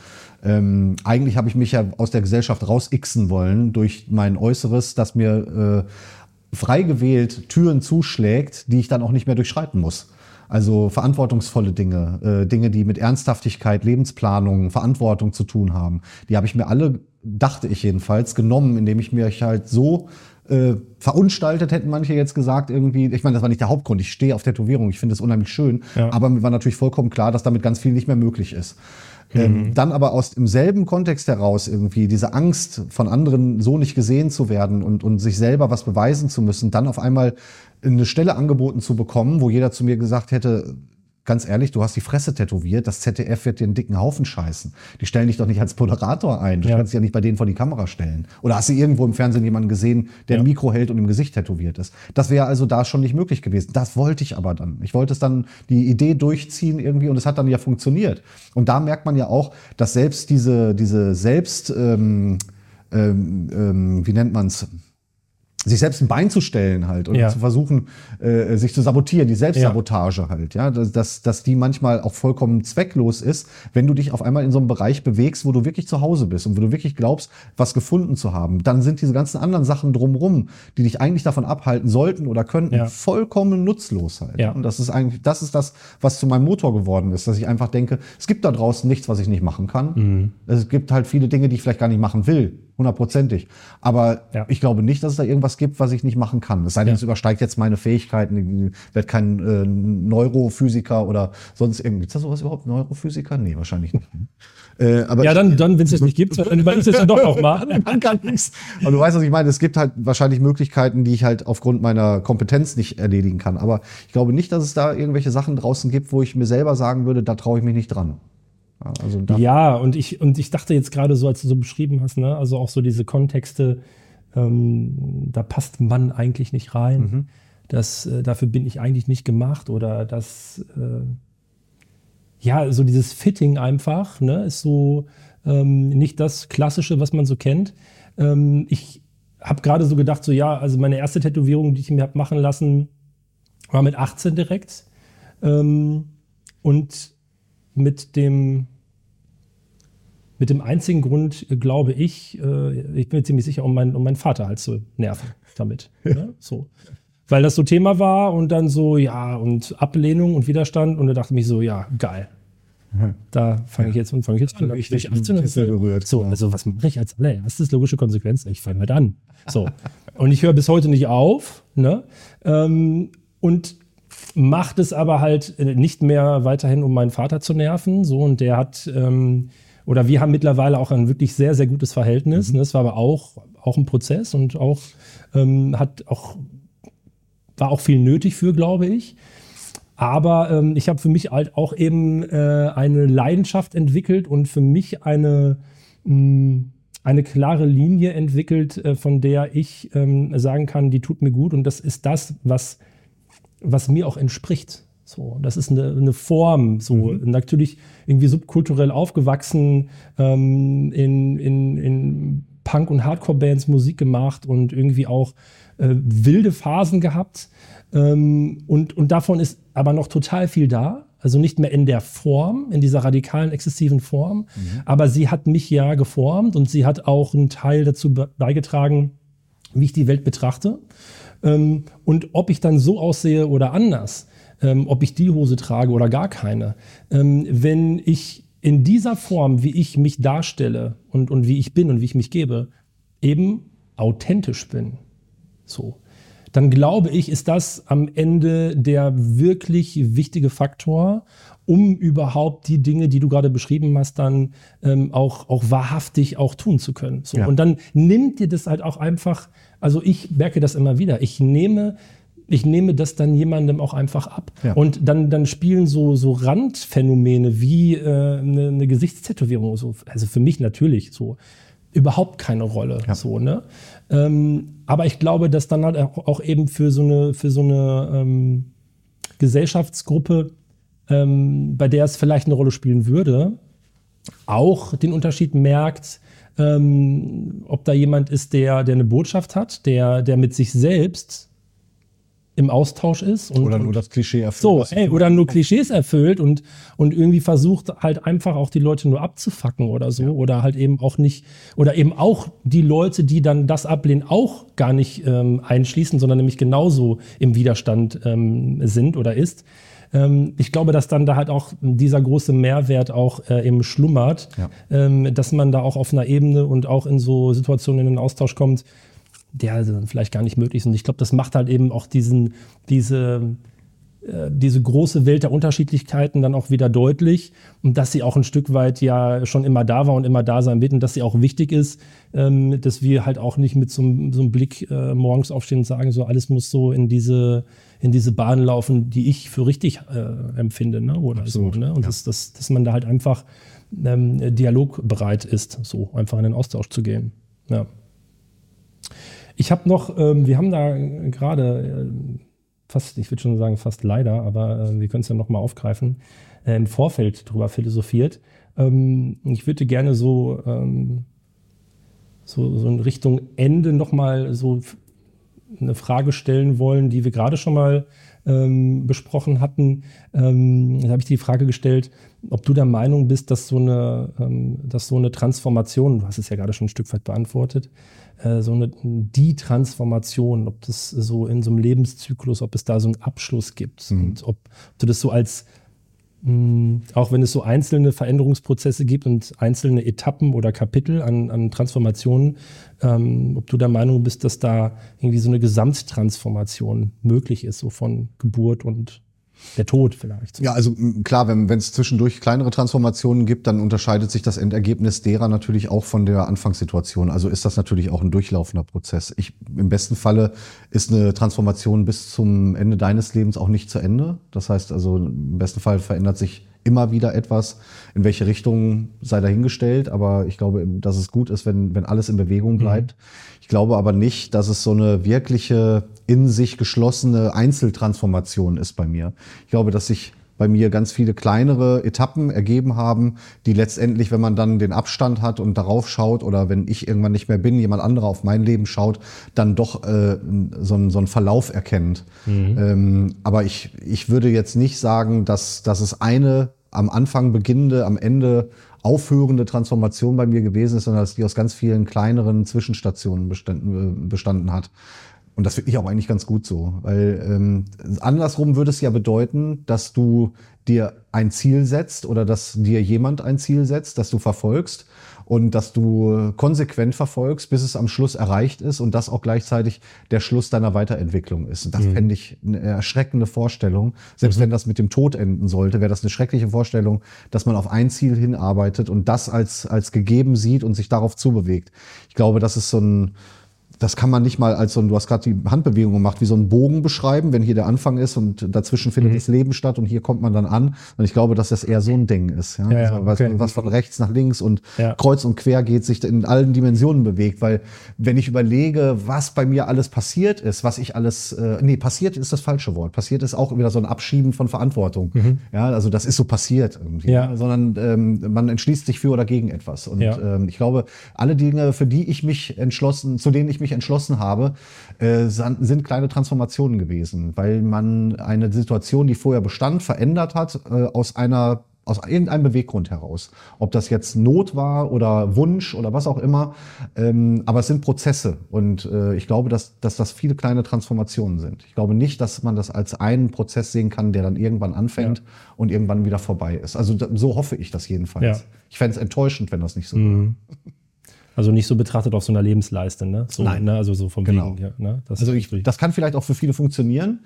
Ähm, eigentlich habe ich mich ja aus der Gesellschaft rausixen wollen durch mein Äußeres, das mir äh, frei gewählt Türen zuschlägt, die ich dann auch nicht mehr durchschreiten muss. Also verantwortungsvolle Dinge, äh, Dinge, die mit Ernsthaftigkeit, Lebensplanung, Verantwortung zu tun haben. Die habe ich mir alle, dachte ich jedenfalls, genommen, indem ich mir halt so äh, verunstaltet, hätten manche jetzt gesagt, irgendwie, ich meine, das war nicht der Hauptgrund, ich stehe auf Tätowierung, ich finde es unheimlich schön, ja. aber mir war natürlich vollkommen klar, dass damit ganz viel nicht mehr möglich ist. Ähm, mhm. Ähm, dann aber aus dem selben Kontext heraus irgendwie diese Angst von anderen so nicht gesehen zu werden und, und sich selber was beweisen zu müssen, dann auf einmal eine Stelle angeboten zu bekommen, wo jeder zu mir gesagt hätte, ganz ehrlich, du hast die Fresse tätowiert, das ZDF wird dir einen dicken Haufen scheißen. Die stellen dich doch nicht als Moderator ein. Du ja. kannst dich ja nicht bei denen vor die Kamera stellen. Oder hast du irgendwo im Fernsehen jemanden gesehen, der ja. ein Mikro hält und im Gesicht tätowiert ist? Das wäre also da schon nicht möglich gewesen. Das wollte ich aber dann. Ich wollte es dann die Idee durchziehen irgendwie und es hat dann ja funktioniert. Und da merkt man ja auch, dass selbst diese, diese selbst, ähm, ähm, ähm, wie nennt man's? Sich selbst ein Bein zu stellen halt und Ja. zu versuchen, äh, sich zu sabotieren, die Selbstsabotage halt, ja, dass, dass, dass die manchmal auch vollkommen zwecklos ist, wenn du dich auf einmal in so einem Bereich bewegst, wo du wirklich zu Hause bist und wo du wirklich glaubst, was gefunden zu haben, dann sind diese ganzen anderen Sachen drumrum, die dich eigentlich davon abhalten sollten oder könnten, Ja. vollkommen nutzlos halt. Ja. Und das ist eigentlich, das ist das, was zu meinem Motor geworden ist, dass ich einfach denke, es gibt da draußen nichts, was ich nicht machen kann. Mhm. Es gibt halt viele Dinge, die ich vielleicht gar nicht machen will, hundertprozentig. Aber Ja. ich glaube nicht, dass es da irgendwas gibt, was ich nicht machen kann. Es sei denn, Ja. es übersteigt jetzt meine Fähigkeiten. Ich werde kein äh, Neurophysiker oder sonst irgendwie. Gibt es da sowas überhaupt? Neurophysiker? Nee, wahrscheinlich nicht. äh, aber Ja, dann, dann wenn es jetzt nicht gibt, dann überleg es dann doch noch mal. man kann nichts. Aber du weißt, was ich meine. Es gibt halt wahrscheinlich Möglichkeiten, die ich halt aufgrund meiner Kompetenz nicht erledigen kann. Aber ich glaube nicht, dass es da irgendwelche Sachen draußen gibt, wo ich mir selber sagen würde, da traue ich mich nicht dran. Ja, Also Ja, und ich, und ich dachte jetzt gerade so, als du so beschrieben hast, ne, also auch so diese Kontexte, ähm, da passt Mann eigentlich nicht rein. Mhm. Das, äh, dafür bin ich eigentlich nicht gemacht oder das, äh, ja, so dieses Fitting einfach, ne, ist so ähm, nicht das Klassische, was man so kennt. Ähm, ich habe gerade so gedacht, so ja, also meine erste Tätowierung, die ich mir habe machen lassen, war mit 18 direkt. Ähm, und mit dem, mit dem einzigen Grund, äh, glaube ich, äh, ich bin mir ziemlich sicher, um, mein, um meinen Vater halt zu nerven damit. Ne? So. Weil das so Thema war und dann so, ja, und Ablehnung und Widerstand und da dachte ich mich so, ja, geil. Da fange ich jetzt und fange ich jetzt an. Da bin Richtig ich 18 und berührt, So, ja. also was mache ich als allererstes? Logische Konsequenz, ich fange halt an. So. Und ich höre bis heute nicht auf, ne? Ähm, und macht es aber halt äh, nicht mehr weiterhin, um meinen Vater zu nerven. So, und der hat, ähm, oder wir haben mittlerweile auch ein wirklich sehr, sehr gutes Verhältnis. Ne? Das war aber auch, auch ein Prozess und auch ähm, hat auch, war auch viel nötig für, glaube ich. Aber ähm, ich habe für mich halt auch eben äh, eine Leidenschaft entwickelt und für mich eine, mh, eine klare Linie entwickelt, äh, von der ich ähm, sagen kann, die tut mir gut. Und das ist das, was, was mir auch entspricht. So, das ist eine, eine Form, so natürlich irgendwie subkulturell aufgewachsen, ähm, in, in, in Punk- und Hardcore-Bands Musik gemacht und irgendwie auch äh, wilde Phasen gehabt. Ähm, und, und davon ist aber noch total viel da. Also nicht mehr in der Form, in dieser radikalen, exzessiven Form. Aber sie hat mich ja geformt und sie hat auch einen Teil dazu be- beigetragen, wie ich die Welt betrachte. Ähm, und ob ich dann so aussehe oder anders, ähm, ob ich die Hose trage oder gar keine, ähm, wenn ich in dieser Form, wie ich mich darstelle und, und wie ich bin und wie ich mich gebe, eben authentisch bin, so, dann glaube ich, ist das am Ende der wirklich wichtige Faktor, um überhaupt die Dinge, die du gerade beschrieben hast, dann ähm, auch, auch wahrhaftig auch tun zu können. So. Ja. Und dann nimmt dir das halt auch einfach, also ich merke das immer wieder, ich nehme ich nehme das dann jemandem auch einfach ab. Ja. Und dann, dann spielen so, so Randphänomene wie äh, eine, eine Gesichtstätowierung, so, also für mich natürlich so, überhaupt keine Rolle. Ja. So, ne? ähm, aber ich glaube, dass dann halt auch, eben für so eine, für so eine ähm, Gesellschaftsgruppe, ähm, bei der es vielleicht eine Rolle spielen würde, auch den Unterschied merkt, ähm, ob da jemand ist, der, der eine Botschaft hat, der, der mit sich selbst im Austausch ist. Und, Oder nur das Klischee erfüllt. so, ey, oder nur Klischees erfüllt und, und irgendwie versucht halt einfach auch die Leute nur abzufacken oder so. Oder halt eben auch nicht, oder eben auch die Leute, die dann das ablehnen, auch gar nicht ähm, einschließen, sondern nämlich genauso im Widerstand ähm, sind oder ist. Ähm, ich glaube, dass dann da halt auch dieser große Mehrwert auch äh, eben schlummert, Ja. ähm, dass man da auch auf einer Ebene und auch in so Situationen in den Austausch kommt, der dann vielleicht gar nicht möglich ist. Und ich glaube, das macht halt eben auch diesen, diese, diese große Welt der Unterschiedlichkeiten dann auch wieder deutlich und dass sie auch ein Stück weit ja schon immer da war und immer da sein wird und dass sie auch wichtig ist, ähm, dass wir halt auch nicht mit so, einem- so einem Blick äh, morgens aufstehen und sagen, so alles muss so in diese, in diese Bahn laufen, die ich für richtig äh, empfinde, ne? oder Absolut, so. Ne? Und ja. dass, dass, dass man da halt einfach ähm, dialogbereit ist, so einfach in den Austausch zu gehen. Ja. Ich habe noch, ähm, wir haben da gerade äh, fast, ich würde schon sagen fast leider, aber äh, wir können es ja nochmal aufgreifen, äh, im Vorfeld drüber philosophiert. Ähm, ich würde gerne so, ähm, so, so in Richtung Ende nochmal so eine Frage stellen wollen, die wir gerade schon mal ähm, besprochen hatten. Ähm, da habe ich die Frage gestellt, ob du der Meinung bist, dass so eine, ähm, dass so eine Transformation, du hast es ja gerade schon ein Stück weit beantwortet, äh, so eine die Transformation, ob das so in so einem Lebenszyklus, ob es da so einen Abschluss gibt mhm. und ob, ob, du das so als mh, auch wenn es so einzelne Veränderungsprozesse gibt und einzelne Etappen oder Kapitel an, an Transformationen, ähm, ob du der Meinung bist, dass da irgendwie so eine Gesamttransformation möglich ist, so von Geburt und der Tod vielleicht. Ja, also klar, wenn es zwischendurch kleinere Transformationen gibt, dann unterscheidet sich das Endergebnis derer natürlich auch von der Anfangssituation. Also ist das natürlich auch ein durchlaufender Prozess. Ich, Im besten Falle ist eine Transformation bis zum Ende deines Lebens auch nicht zu Ende. Das heißt also, im besten Fall verändert sich immer wieder etwas. In welche Richtung sei dahingestellt. Aber ich glaube, dass es gut ist, wenn, wenn alles in Bewegung mhm. bleibt. Mhm. Ich glaube aber nicht, dass es so eine wirkliche in sich geschlossene Einzeltransformation ist bei mir. Ich glaube, dass sich bei mir ganz viele kleinere Etappen ergeben haben, die letztendlich, wenn man dann den Abstand hat und darauf schaut oder wenn ich irgendwann nicht mehr bin, jemand anderer auf mein Leben schaut, dann doch äh, so, ein, so einen Verlauf erkennt. Mhm. Ähm, aber ich, ich würde jetzt nicht sagen, dass, dass es eine am Anfang beginnende, am Ende aufhörende Transformation bei mir gewesen ist, sondern dass die aus ganz vielen kleineren Zwischenstationen bestanden, äh, bestanden hat. Und das finde ich auch eigentlich ganz gut so, weil ähm, andersrum würde es ja bedeuten, dass du dir ein Ziel setzt oder dass dir jemand ein Ziel setzt, das du verfolgst und dass du konsequent verfolgst, bis es am Schluss erreicht ist und das auch gleichzeitig der Schluss deiner Weiterentwicklung ist. Und das mhm. fände ich eine erschreckende Vorstellung. Selbst mhm. wenn das mit dem Tod enden sollte, wäre das eine schreckliche Vorstellung, dass man auf ein Ziel hinarbeitet und das als, als gegeben sieht und sich darauf zubewegt. Ich glaube, das ist so ein, das kann man nicht mal als so ein, du hast gerade die Handbewegung gemacht, wie so ein Bogen beschreiben, wenn hier der Anfang ist und dazwischen findet mhm. das Leben statt und hier kommt man dann an. Und ich glaube, dass das eher so ein Ding ist, ja, ja, ja also, okay. was, von rechts nach links und ja. kreuz und quer geht, sich in allen Dimensionen bewegt. Weil wenn ich überlege, was bei mir alles passiert ist, was ich alles, äh, nee, passiert ist das falsche Wort. Passiert ist auch wieder so ein Abschieben von Verantwortung. Mhm. Ja, also das ist so passiert irgendwie. Ja. Sondern ähm, man entschließt sich für oder gegen etwas. Und ähm, ich glaube, alle Dinge, für die ich mich entschlossen, zu denen ich mich mich entschlossen habe, äh, sind kleine Transformationen gewesen, weil man eine Situation, die vorher bestand, verändert hat äh, aus einer aus irgendeinem Beweggrund heraus. Ob das jetzt Not war oder Wunsch oder was auch immer. Ähm, aber es sind Prozesse. Und äh, ich glaube, dass, dass das viele kleine Transformationen sind. Ich glaube nicht, dass man das als einen Prozess sehen kann, der dann irgendwann anfängt ja. und irgendwann wieder vorbei ist. Also so hoffe ich das jedenfalls. Ja. Ich fände es enttäuschend, wenn das nicht so mhm. wäre. Also nicht so betrachtet auf so einer Lebensleiste, ne? So, Nein. Ne? Also so vom genau. Wegen, ja, ne? Das also ich, das kann vielleicht auch für viele funktionieren,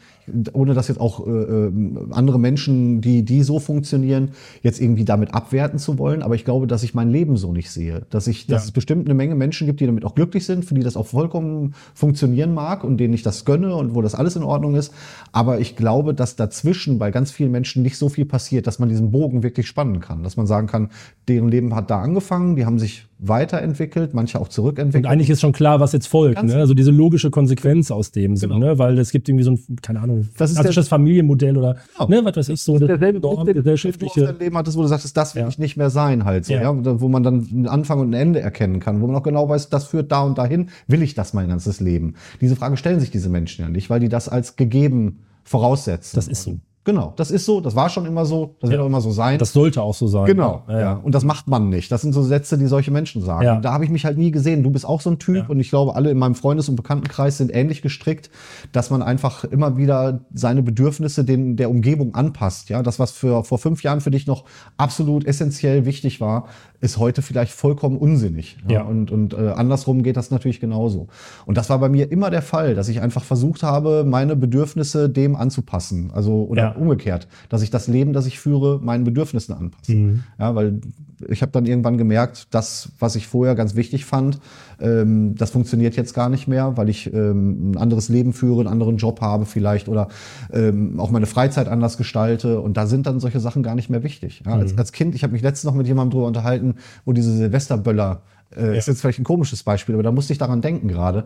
ohne dass jetzt auch äh, äh, andere Menschen, die, die so funktionieren, jetzt irgendwie damit abwerten zu wollen. Aber ich glaube, dass ich mein Leben so nicht sehe. Dass ich, dass ja. es bestimmt eine Menge Menschen gibt, die damit auch glücklich sind, für die das auch vollkommen funktionieren mag und denen ich das gönne und wo das alles in Ordnung ist. Aber ich glaube, dass dazwischen bei ganz vielen Menschen nicht so viel passiert, dass man diesen Bogen wirklich spannen kann. Dass man sagen kann, deren Leben hat da angefangen, die haben sich weiterentwickelt, manche auch zurückentwickelt. Und eigentlich ist schon klar, was jetzt folgt. Ne? Also diese logische Konsequenz aus dem, genau. so, ne? weil es gibt irgendwie so ein, keine Ahnung, das ist klassisches Familienmodell oder genau. ne, was weiß ich, so das derselbe Norm, Blick, gesellschaftliche. Du Leben hattest, wo du sagst, das will ja. ich nicht mehr sein halt, so, ja. ja. wo man dann einen Anfang und ein Ende erkennen kann, wo man auch genau weiß, das führt da und dahin, will ich das mein ganzes Leben? Diese Frage stellen sich diese Menschen ja nicht, weil die das als gegeben voraussetzen. Das ist so. Genau, das ist so, das war schon immer so, das ja. wird auch immer so sein. Das sollte auch so sein. Genau, ja, ja. Und das macht man nicht. Das sind so Sätze, die solche Menschen sagen. Ja. Da habe ich mich halt nie gesehen. Du bist auch so ein Typ und ich glaube, alle in meinem Freundes- und Bekanntenkreis sind ähnlich gestrickt, dass man einfach immer wieder seine Bedürfnisse den, der Umgebung anpasst. Ja, das, was für, vor fünf Jahren für dich noch absolut essentiell wichtig war, ist heute vielleicht vollkommen unsinnig. Ja. Und, und äh, andersrum geht das natürlich genauso. Und das war bei mir immer der Fall, dass ich einfach versucht habe, meine Bedürfnisse dem anzupassen. Also, oder umgekehrt, dass ich das Leben, das ich führe, meinen Bedürfnissen anpasse. Mhm. Ja, weil ich habe dann irgendwann gemerkt, das, was ich vorher ganz wichtig fand, ähm, das funktioniert jetzt gar nicht mehr, weil ich ähm, ein anderes Leben führe, einen anderen Job habe vielleicht oder ähm, auch meine Freizeit anders gestalte. Und da sind dann solche Sachen gar nicht mehr wichtig. Ja, mhm. als, als Kind, ich habe mich letztens noch mit jemandem drüber unterhalten, wo diese Silvesterböller Äh, Ist jetzt vielleicht ein komisches Beispiel, aber da musste ich daran denken gerade.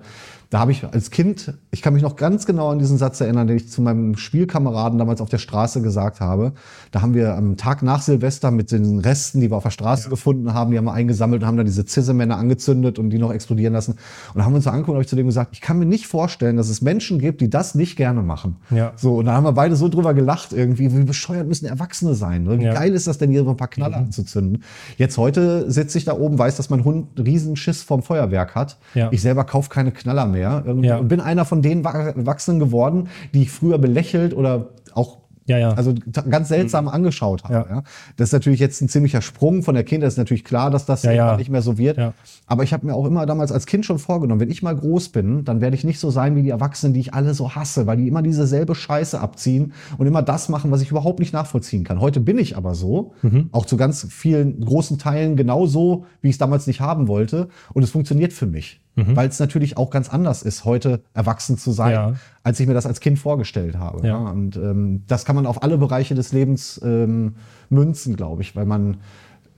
Da habe ich als Kind, ich kann mich noch ganz genau an diesen Satz erinnern, den ich zu meinem Spielkameraden damals auf der Straße gesagt habe. Da haben wir am Tag nach Silvester mit den Resten, die wir auf der Straße gefunden haben, die haben wir eingesammelt und haben dann diese Zissemänner angezündet und die noch explodieren lassen. Und da haben wir uns so angeguckt und habe ich zu dem gesagt, ich kann mir nicht vorstellen, dass es Menschen gibt, die das nicht gerne machen. Ja. So, und da haben wir beide so drüber gelacht irgendwie, wie bescheuert müssen Erwachsene sein. Ne? Wie Ja. geil ist das denn, hier so ein paar Knaller anzuzünden? Jetzt heute sitze ich da oben, weiß, dass mein Hund einen riesen Schiss vom Feuerwerk hat. Ja. Ich selber kaufe keine Knaller mehr. Irgendwie Ja. Und bin einer von den Wa- Erwachsenen geworden, die ich früher belächelt oder auch Ja, ja. also ganz seltsam angeschaut habe. Ja. Ja. Das ist natürlich jetzt ein ziemlicher Sprung von der Kindheit. Ist natürlich klar, dass das Ja, ja. nicht mehr so wird. Ja. Aber ich habe mir auch immer damals als Kind schon vorgenommen, wenn ich mal groß bin, dann werde ich nicht so sein wie die Erwachsenen, die ich alle so hasse, weil die immer diese selbe Scheiße abziehen und immer das machen, was ich überhaupt nicht nachvollziehen kann. Heute bin ich aber so, Mhm. auch zu ganz vielen großen Teilen genauso, wie ich es damals nicht haben wollte. Und es funktioniert für mich, weil es natürlich auch ganz anders ist, heute erwachsen zu sein, Mhm. Ja. als ich mir das als Kind vorgestellt habe. Ja. Und ähm, das kann man auf alle Bereiche des Lebens ähm, münzen, glaube ich, weil man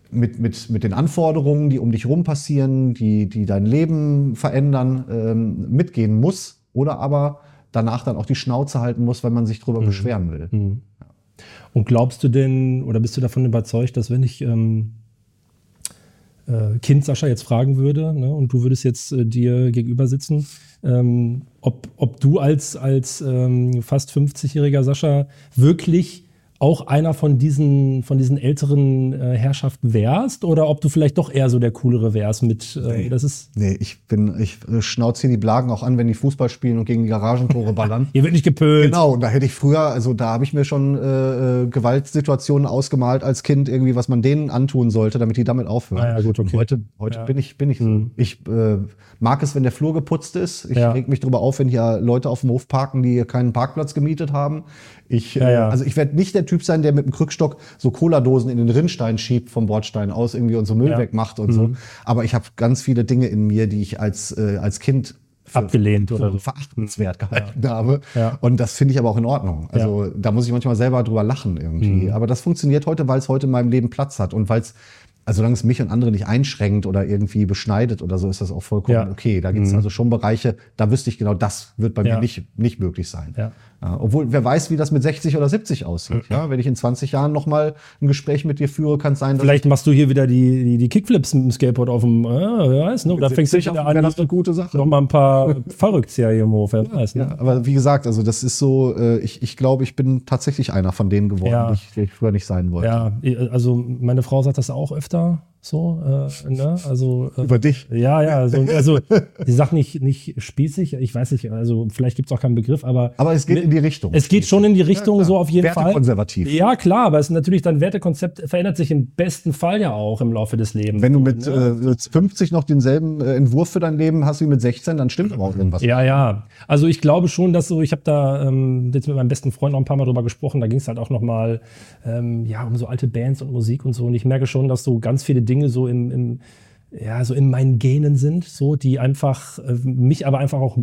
mit, mit, mit den Anforderungen, die um dich rum passieren, die, die dein Leben verändern, ähm, mitgehen muss oder aber danach dann auch die Schnauze halten muss, weil man sich drüber beschweren will. Und glaubst du denn, oder bist du davon überzeugt, dass wenn ich ähm, äh, Kind Sascha jetzt fragen würde, ne, und du würdest jetzt äh, dir gegenüber sitzen, ähm, ob, ob du als, als ähm, fast 50-jähriger Sascha wirklich auch einer von diesen, von diesen älteren äh, Herrschaften wärst oder ob du vielleicht doch eher so der coolere wärst mit, äh, Nee. das ist, Nee, ich bin, ich äh, schnauze hier die Blagen auch an, wenn die Fußball spielen und gegen die Garagentore ballern. hier wird nicht gepölt. Genau, und da hätte ich früher, also da habe ich mir schon äh, äh, Gewaltsituationen ausgemalt als Kind, irgendwie, was man denen antun sollte, damit die damit aufhören. Ah ja, gut, okay. Und Heute, heute Ja. bin ich, bin ich so. Ich äh, mag es, wenn der Flur geputzt ist. Ich Ja. reg mich drüber auf, wenn hier Leute auf dem Hof parken, die keinen Parkplatz gemietet haben. Ich, Ja, ja. also ich werde nicht der Typ sein, der mit dem Krückstock so Cola-Dosen in den Rinnstein schiebt vom Bordstein aus irgendwie und so Müll Ja. Mhm. wegmacht und so. Aber ich habe ganz viele Dinge in mir, die ich als, äh, als Kind für- Abgelehnt oder so. verachtenswert gehalten habe. Ja. Und das finde ich aber auch in Ordnung. Also da muss ich manchmal selber drüber lachen irgendwie. Aber das funktioniert heute, weil es heute in meinem Leben Platz hat und weil es, also solange es mich und andere nicht einschränkt oder irgendwie beschneidet oder so, ist das auch vollkommen Ja. okay. Da gibt es also schon Bereiche, da wüsste ich genau, das wird bei Ja. mir nicht, nicht möglich sein. Ja. Obwohl, wer weiß, wie das mit 60 oder 70 aussieht. Ja, wenn ich in 20 Jahren nochmal ein Gespräch mit dir führe, kann es sein, dass Vielleicht machst du hier wieder die, die, die Kickflips mit dem Skateboard auf dem, äh, wer weiß, ne? Oder fängst du 70 wieder wäre an, das eine gute Sache. noch mal ein paar Verrücktzieher hier im Hof, wer weiß, ne? Ja, aber wie gesagt, also das ist so, äh, ich, ich glaube, ich bin tatsächlich einer von denen geworden, Ja. die, ich, die ich früher nicht sein wollte. Ja, also meine Frau sagt das auch öfter so, äh, ne? Also äh, Über dich. ja, ja, also, also die sagt nicht, nicht spießig, ich weiß nicht, also vielleicht gibt es auch keinen Begriff, aber Aber es geht in die Richtung. es geht schon in die Richtung, klar. so auf jeden Fall. Wertekonservativ. Ja, klar, aber es ist natürlich dein Wertekonzept verändert sich im besten Fall ja auch im Laufe des Lebens. Wenn du mit äh, 50 noch denselben äh, Entwurf für dein Leben hast wie mit 16, dann stimmt aber auch irgendwas. Ja, ja. Also ich glaube schon, dass so, ich habe da ähm, jetzt mit meinem besten Freund noch ein paar Mal drüber gesprochen, da ging es halt auch nochmal ähm, ja, um so alte Bands und Musik und so. Und ich merke schon, dass so ganz viele Dinge so im, im ja, so in meinen Genen sind, so, die einfach äh, mich aber einfach auch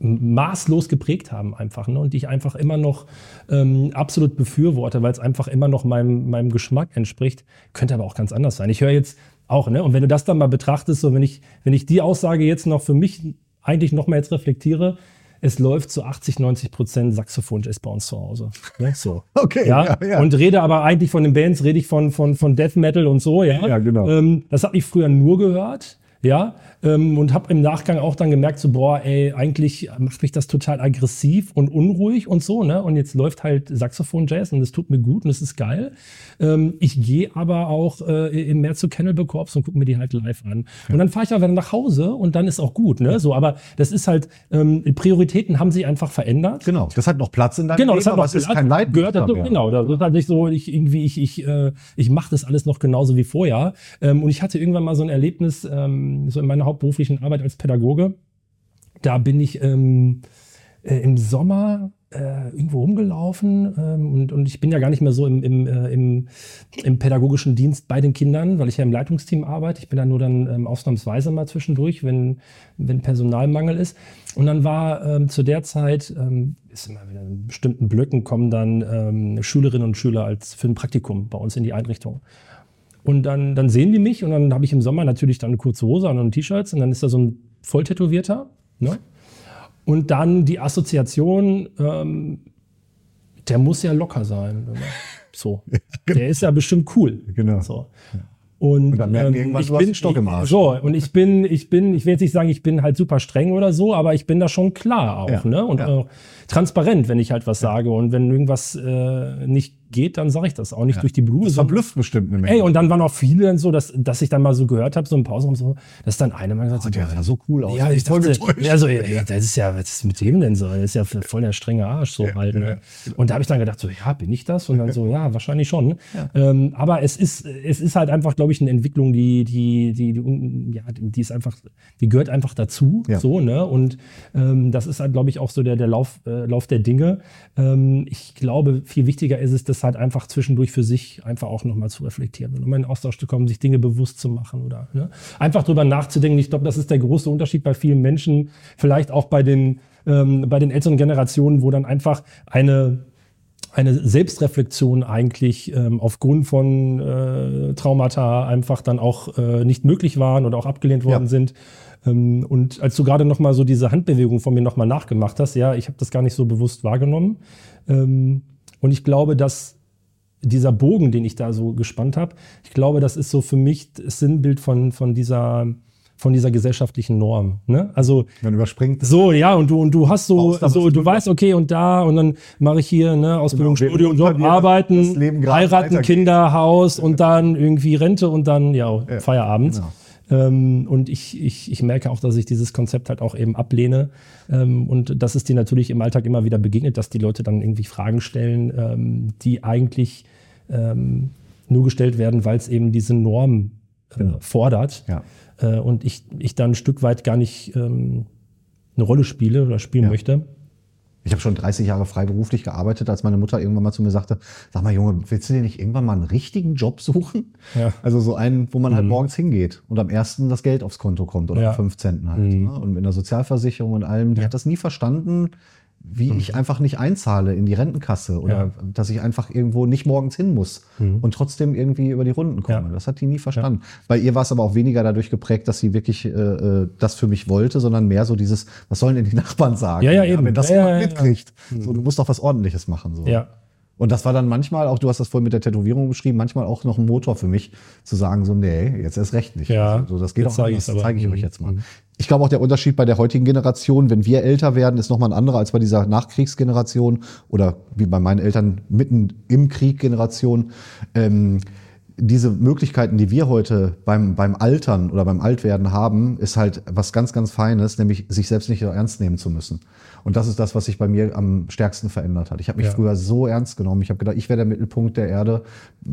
maßlos geprägt haben einfach ne? und die ich einfach immer noch ähm, absolut befürworte, weil es einfach immer noch meinem, meinem Geschmack entspricht. Könnte aber auch ganz anders sein. Ich höre jetzt auch, ne? und wenn du das dann mal betrachtest, so wenn ich, wenn ich die Aussage jetzt noch für mich eigentlich noch mal jetzt reflektiere, es läuft zu 80, 90 Prozent Saxophon-Jazz bei uns zu Hause. Ne? So. Okay, Ja, ja, ja. und rede aber eigentlich von den Bands, rede ich von, von, von Death Metal und so, ja. Ja, genau. Ähm, das habe ich früher nur gehört, ja, ähm, und habe im Nachgang auch dann gemerkt, so, boah, ey, eigentlich macht mich das total aggressiv und unruhig und so, ne? Und jetzt läuft halt Saxophon-Jazz und es tut mir gut und es ist geil. Ähm, ich gehe aber auch äh, mehr zu Cannibal Corpse und gucke mir die halt live an. Und dann fahre ich aber wieder nach Hause und dann ist auch gut, ne? So, aber das ist halt, ähm, Prioritäten haben sich einfach verändert. Genau, das hat noch Platz in deinem Genau, Leben, das hat noch es ist Platz, kein Leid. gehört dazu, genau. Das ist halt nicht so, ich irgendwie, ich, ich, äh, ich mache das alles noch genauso wie vorher. Ähm, und ich hatte irgendwann mal so ein Erlebnis, ähm, so in meiner hauptberuflichen Arbeit als Pädagoge. Da bin ich ähm, äh, im Sommer äh, irgendwo rumgelaufen ähm, und, und ich bin ja gar nicht mehr so im, im, äh, im, im pädagogischen Dienst bei den Kindern, weil ich ja im Leitungsteam arbeite. Ich bin da nur dann ähm, ausnahmsweise mal zwischendurch, wenn, wenn Personalmangel ist. Und dann war ähm, zu der Zeit, ähm, ist immer wieder in bestimmten Blöcken kommen dann ähm, Schülerinnen und Schüler als für ein Praktikum bei uns in die Einrichtung. Und dann, dann sehen die mich und dann habe ich im Sommer natürlich dann eine kurze Hose an und T-Shirts und dann ist da so ein Volltätowierter. Ne? Und dann die Assoziation, ähm, der muss ja locker sein. So. Der ist ja bestimmt cool. Genau. So. Und, Und dann merken ähm, irgendwann, ich bin, Stock im Arsch. So, und ich bin, ich bin, ich will jetzt nicht sagen, ich bin halt super streng oder so, aber ich bin da schon klar auch, Ja, ne? Und ja. auch transparent, wenn ich halt was sage. Und wenn irgendwas äh, nicht geht, dann sage ich das auch nicht durch die Blume. Das verblüfft bestimmt eine Menge. Ey, und dann waren auch viele dann so, dass, dass ich dann mal so gehört habe, so in Pausen und so, dass dann einer mal gesagt hat, Oh, der sah so cool aus. ja, ich voll dachte, ja, so, ey, das ist ja, was ist mit dem denn so? Das ist ja voll der strenge Arsch so halt. Ne? Und da habe ich dann gedacht, so, ja, bin ich das? Und dann so, ja, wahrscheinlich schon. Ähm, aber es ist, es ist halt einfach, glaube ich, eine Entwicklung, die, die, die, die, ja, die ist einfach, die gehört einfach dazu. Ja. So, ne? Und ähm, das ist halt, glaube ich, auch so der, der Lauf, äh, Lauf der Dinge. Ähm, ich glaube, viel wichtiger ist es, das halt einfach zwischendurch für sich einfach auch nochmal zu reflektieren und nochmal in den Austausch zu kommen, sich Dinge bewusst zu machen oder ne? einfach drüber nachzudenken. Ich glaube, das ist der große Unterschied bei vielen Menschen, vielleicht auch bei den, ähm, bei den älteren Generationen, wo dann einfach eine eine Selbstreflexion eigentlich ähm, aufgrund von äh, Traumata einfach dann auch äh, nicht möglich waren oder auch abgelehnt worden Ja. sind. Ähm, und als du gerade noch mal so diese Handbewegung von mir noch mal nachgemacht hast, ja, ich habe das gar nicht so bewusst wahrgenommen. Ähm, und ich glaube, dass dieser Bogen, den ich da so gespannt habe, ich glaube, das ist so für mich das Sinnbild von, von, dieser, von dieser gesellschaftlichen Norm. Ne? Also Dann überspringt so, ja, und du, und du hast so, Baust so du weißt, okay, und da, und dann mache ich hier, ne, Ausbildung, Genau, Studium, Job, arbeiten, heiraten. Kinder, Haus und dann irgendwie Rente und dann, ja, Feierabend. genau. Ähm, und ich, ich, ich merke auch, dass ich dieses Konzept halt auch eben ablehne. Ähm, und dass es dir natürlich im Alltag immer wieder begegnet, dass die Leute dann irgendwie Fragen stellen, ähm, die eigentlich nur gestellt werden, weil es eben diese Norm äh, fordert. Ja. Äh, und ich, ich da ein Stück weit gar nicht eine Rolle spiele oder spielen Ja. möchte. Ich habe schon 30 Jahre freiberuflich gearbeitet, als meine Mutter irgendwann mal zu mir sagte, sag mal Junge, willst du dir nicht irgendwann mal einen richtigen Job suchen? Ja. Also so einen, wo man halt morgens hingeht und am ersten das Geld aufs Konto kommt oder Ja. am 15. halt. Ne? Und in der Sozialversicherung und allem, die hat das nie verstanden, wie ich einfach nicht einzahle in die Rentenkasse oder Ja. dass ich einfach irgendwo nicht morgens hin muss und trotzdem irgendwie über die Runden komme. Ja. Das hat die nie verstanden. Bei ihr war es aber auch weniger dadurch geprägt, dass sie wirklich äh, äh, das für mich wollte, sondern mehr so dieses, was sollen denn die Nachbarn sagen? Ja, ja, eben. Wenn das Ja, jemand ja, ja, ja. mitkriegt. So, du musst doch was ordentliches machen. So. Ja. Und das war dann manchmal auch, du hast das vorhin mit der Tätowierung beschrieben, manchmal auch noch ein Motor für mich, zu sagen, so, nee, jetzt erst recht nicht. Ja, Also, das geht auch anders, das zeige ich euch Mhm. jetzt mal. Ich glaube auch der Unterschied bei der heutigen Generation, wenn wir älter werden, ist nochmal ein anderer als bei dieser Nachkriegsgeneration oder wie bei meinen Eltern mitten im Krieg Generation. Ähm, diese Möglichkeiten, die wir heute beim, beim Altern oder beim Altwerden haben, ist halt was ganz, ganz Feines, nämlich sich selbst nicht so ernst nehmen zu müssen. Und das ist das, was sich bei mir am stärksten verändert hat. Ich habe mich Ja. früher so ernst genommen. Ich habe gedacht, ich wäre der Mittelpunkt der Erde.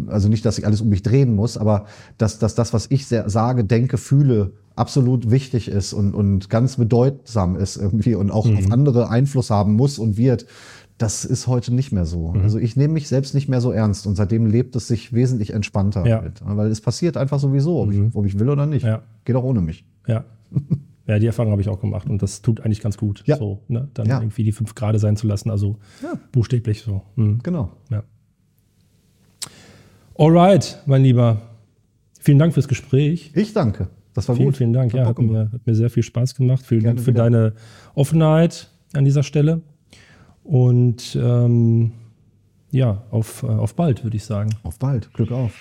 Also nicht, dass ich alles um mich drehen muss, aber dass, dass das, was ich sehr sage, denke, fühle, absolut wichtig ist und, und ganz bedeutsam ist irgendwie und auch Mhm. auf andere Einfluss haben muss und wird. Das ist heute nicht mehr so. Mhm. Also ich nehme mich selbst nicht mehr so ernst und seitdem lebt es sich wesentlich entspannter Ja. mit. Weil es passiert einfach sowieso, ob, ich, ob ich will oder nicht. Ja. Geht auch ohne mich. Ja. Ja, die Erfahrung habe ich auch gemacht und das tut eigentlich ganz gut, Ja. so, ne? dann Ja. irgendwie die fünf Grade sein zu lassen, also Ja. buchstäblich so. Mhm. Genau. Ja. Alright, mein Lieber. Vielen Dank fürs Gespräch. Ich danke. Das war Vielen, gut. vielen Dank. Hat Ja, hat mir, hat mir sehr viel Spaß gemacht. Vielen Gerne Dank für wieder. deine Offenheit an dieser Stelle. Und ähm, ja, auf, äh, auf bald, würde ich sagen. Auf bald. Glück auf.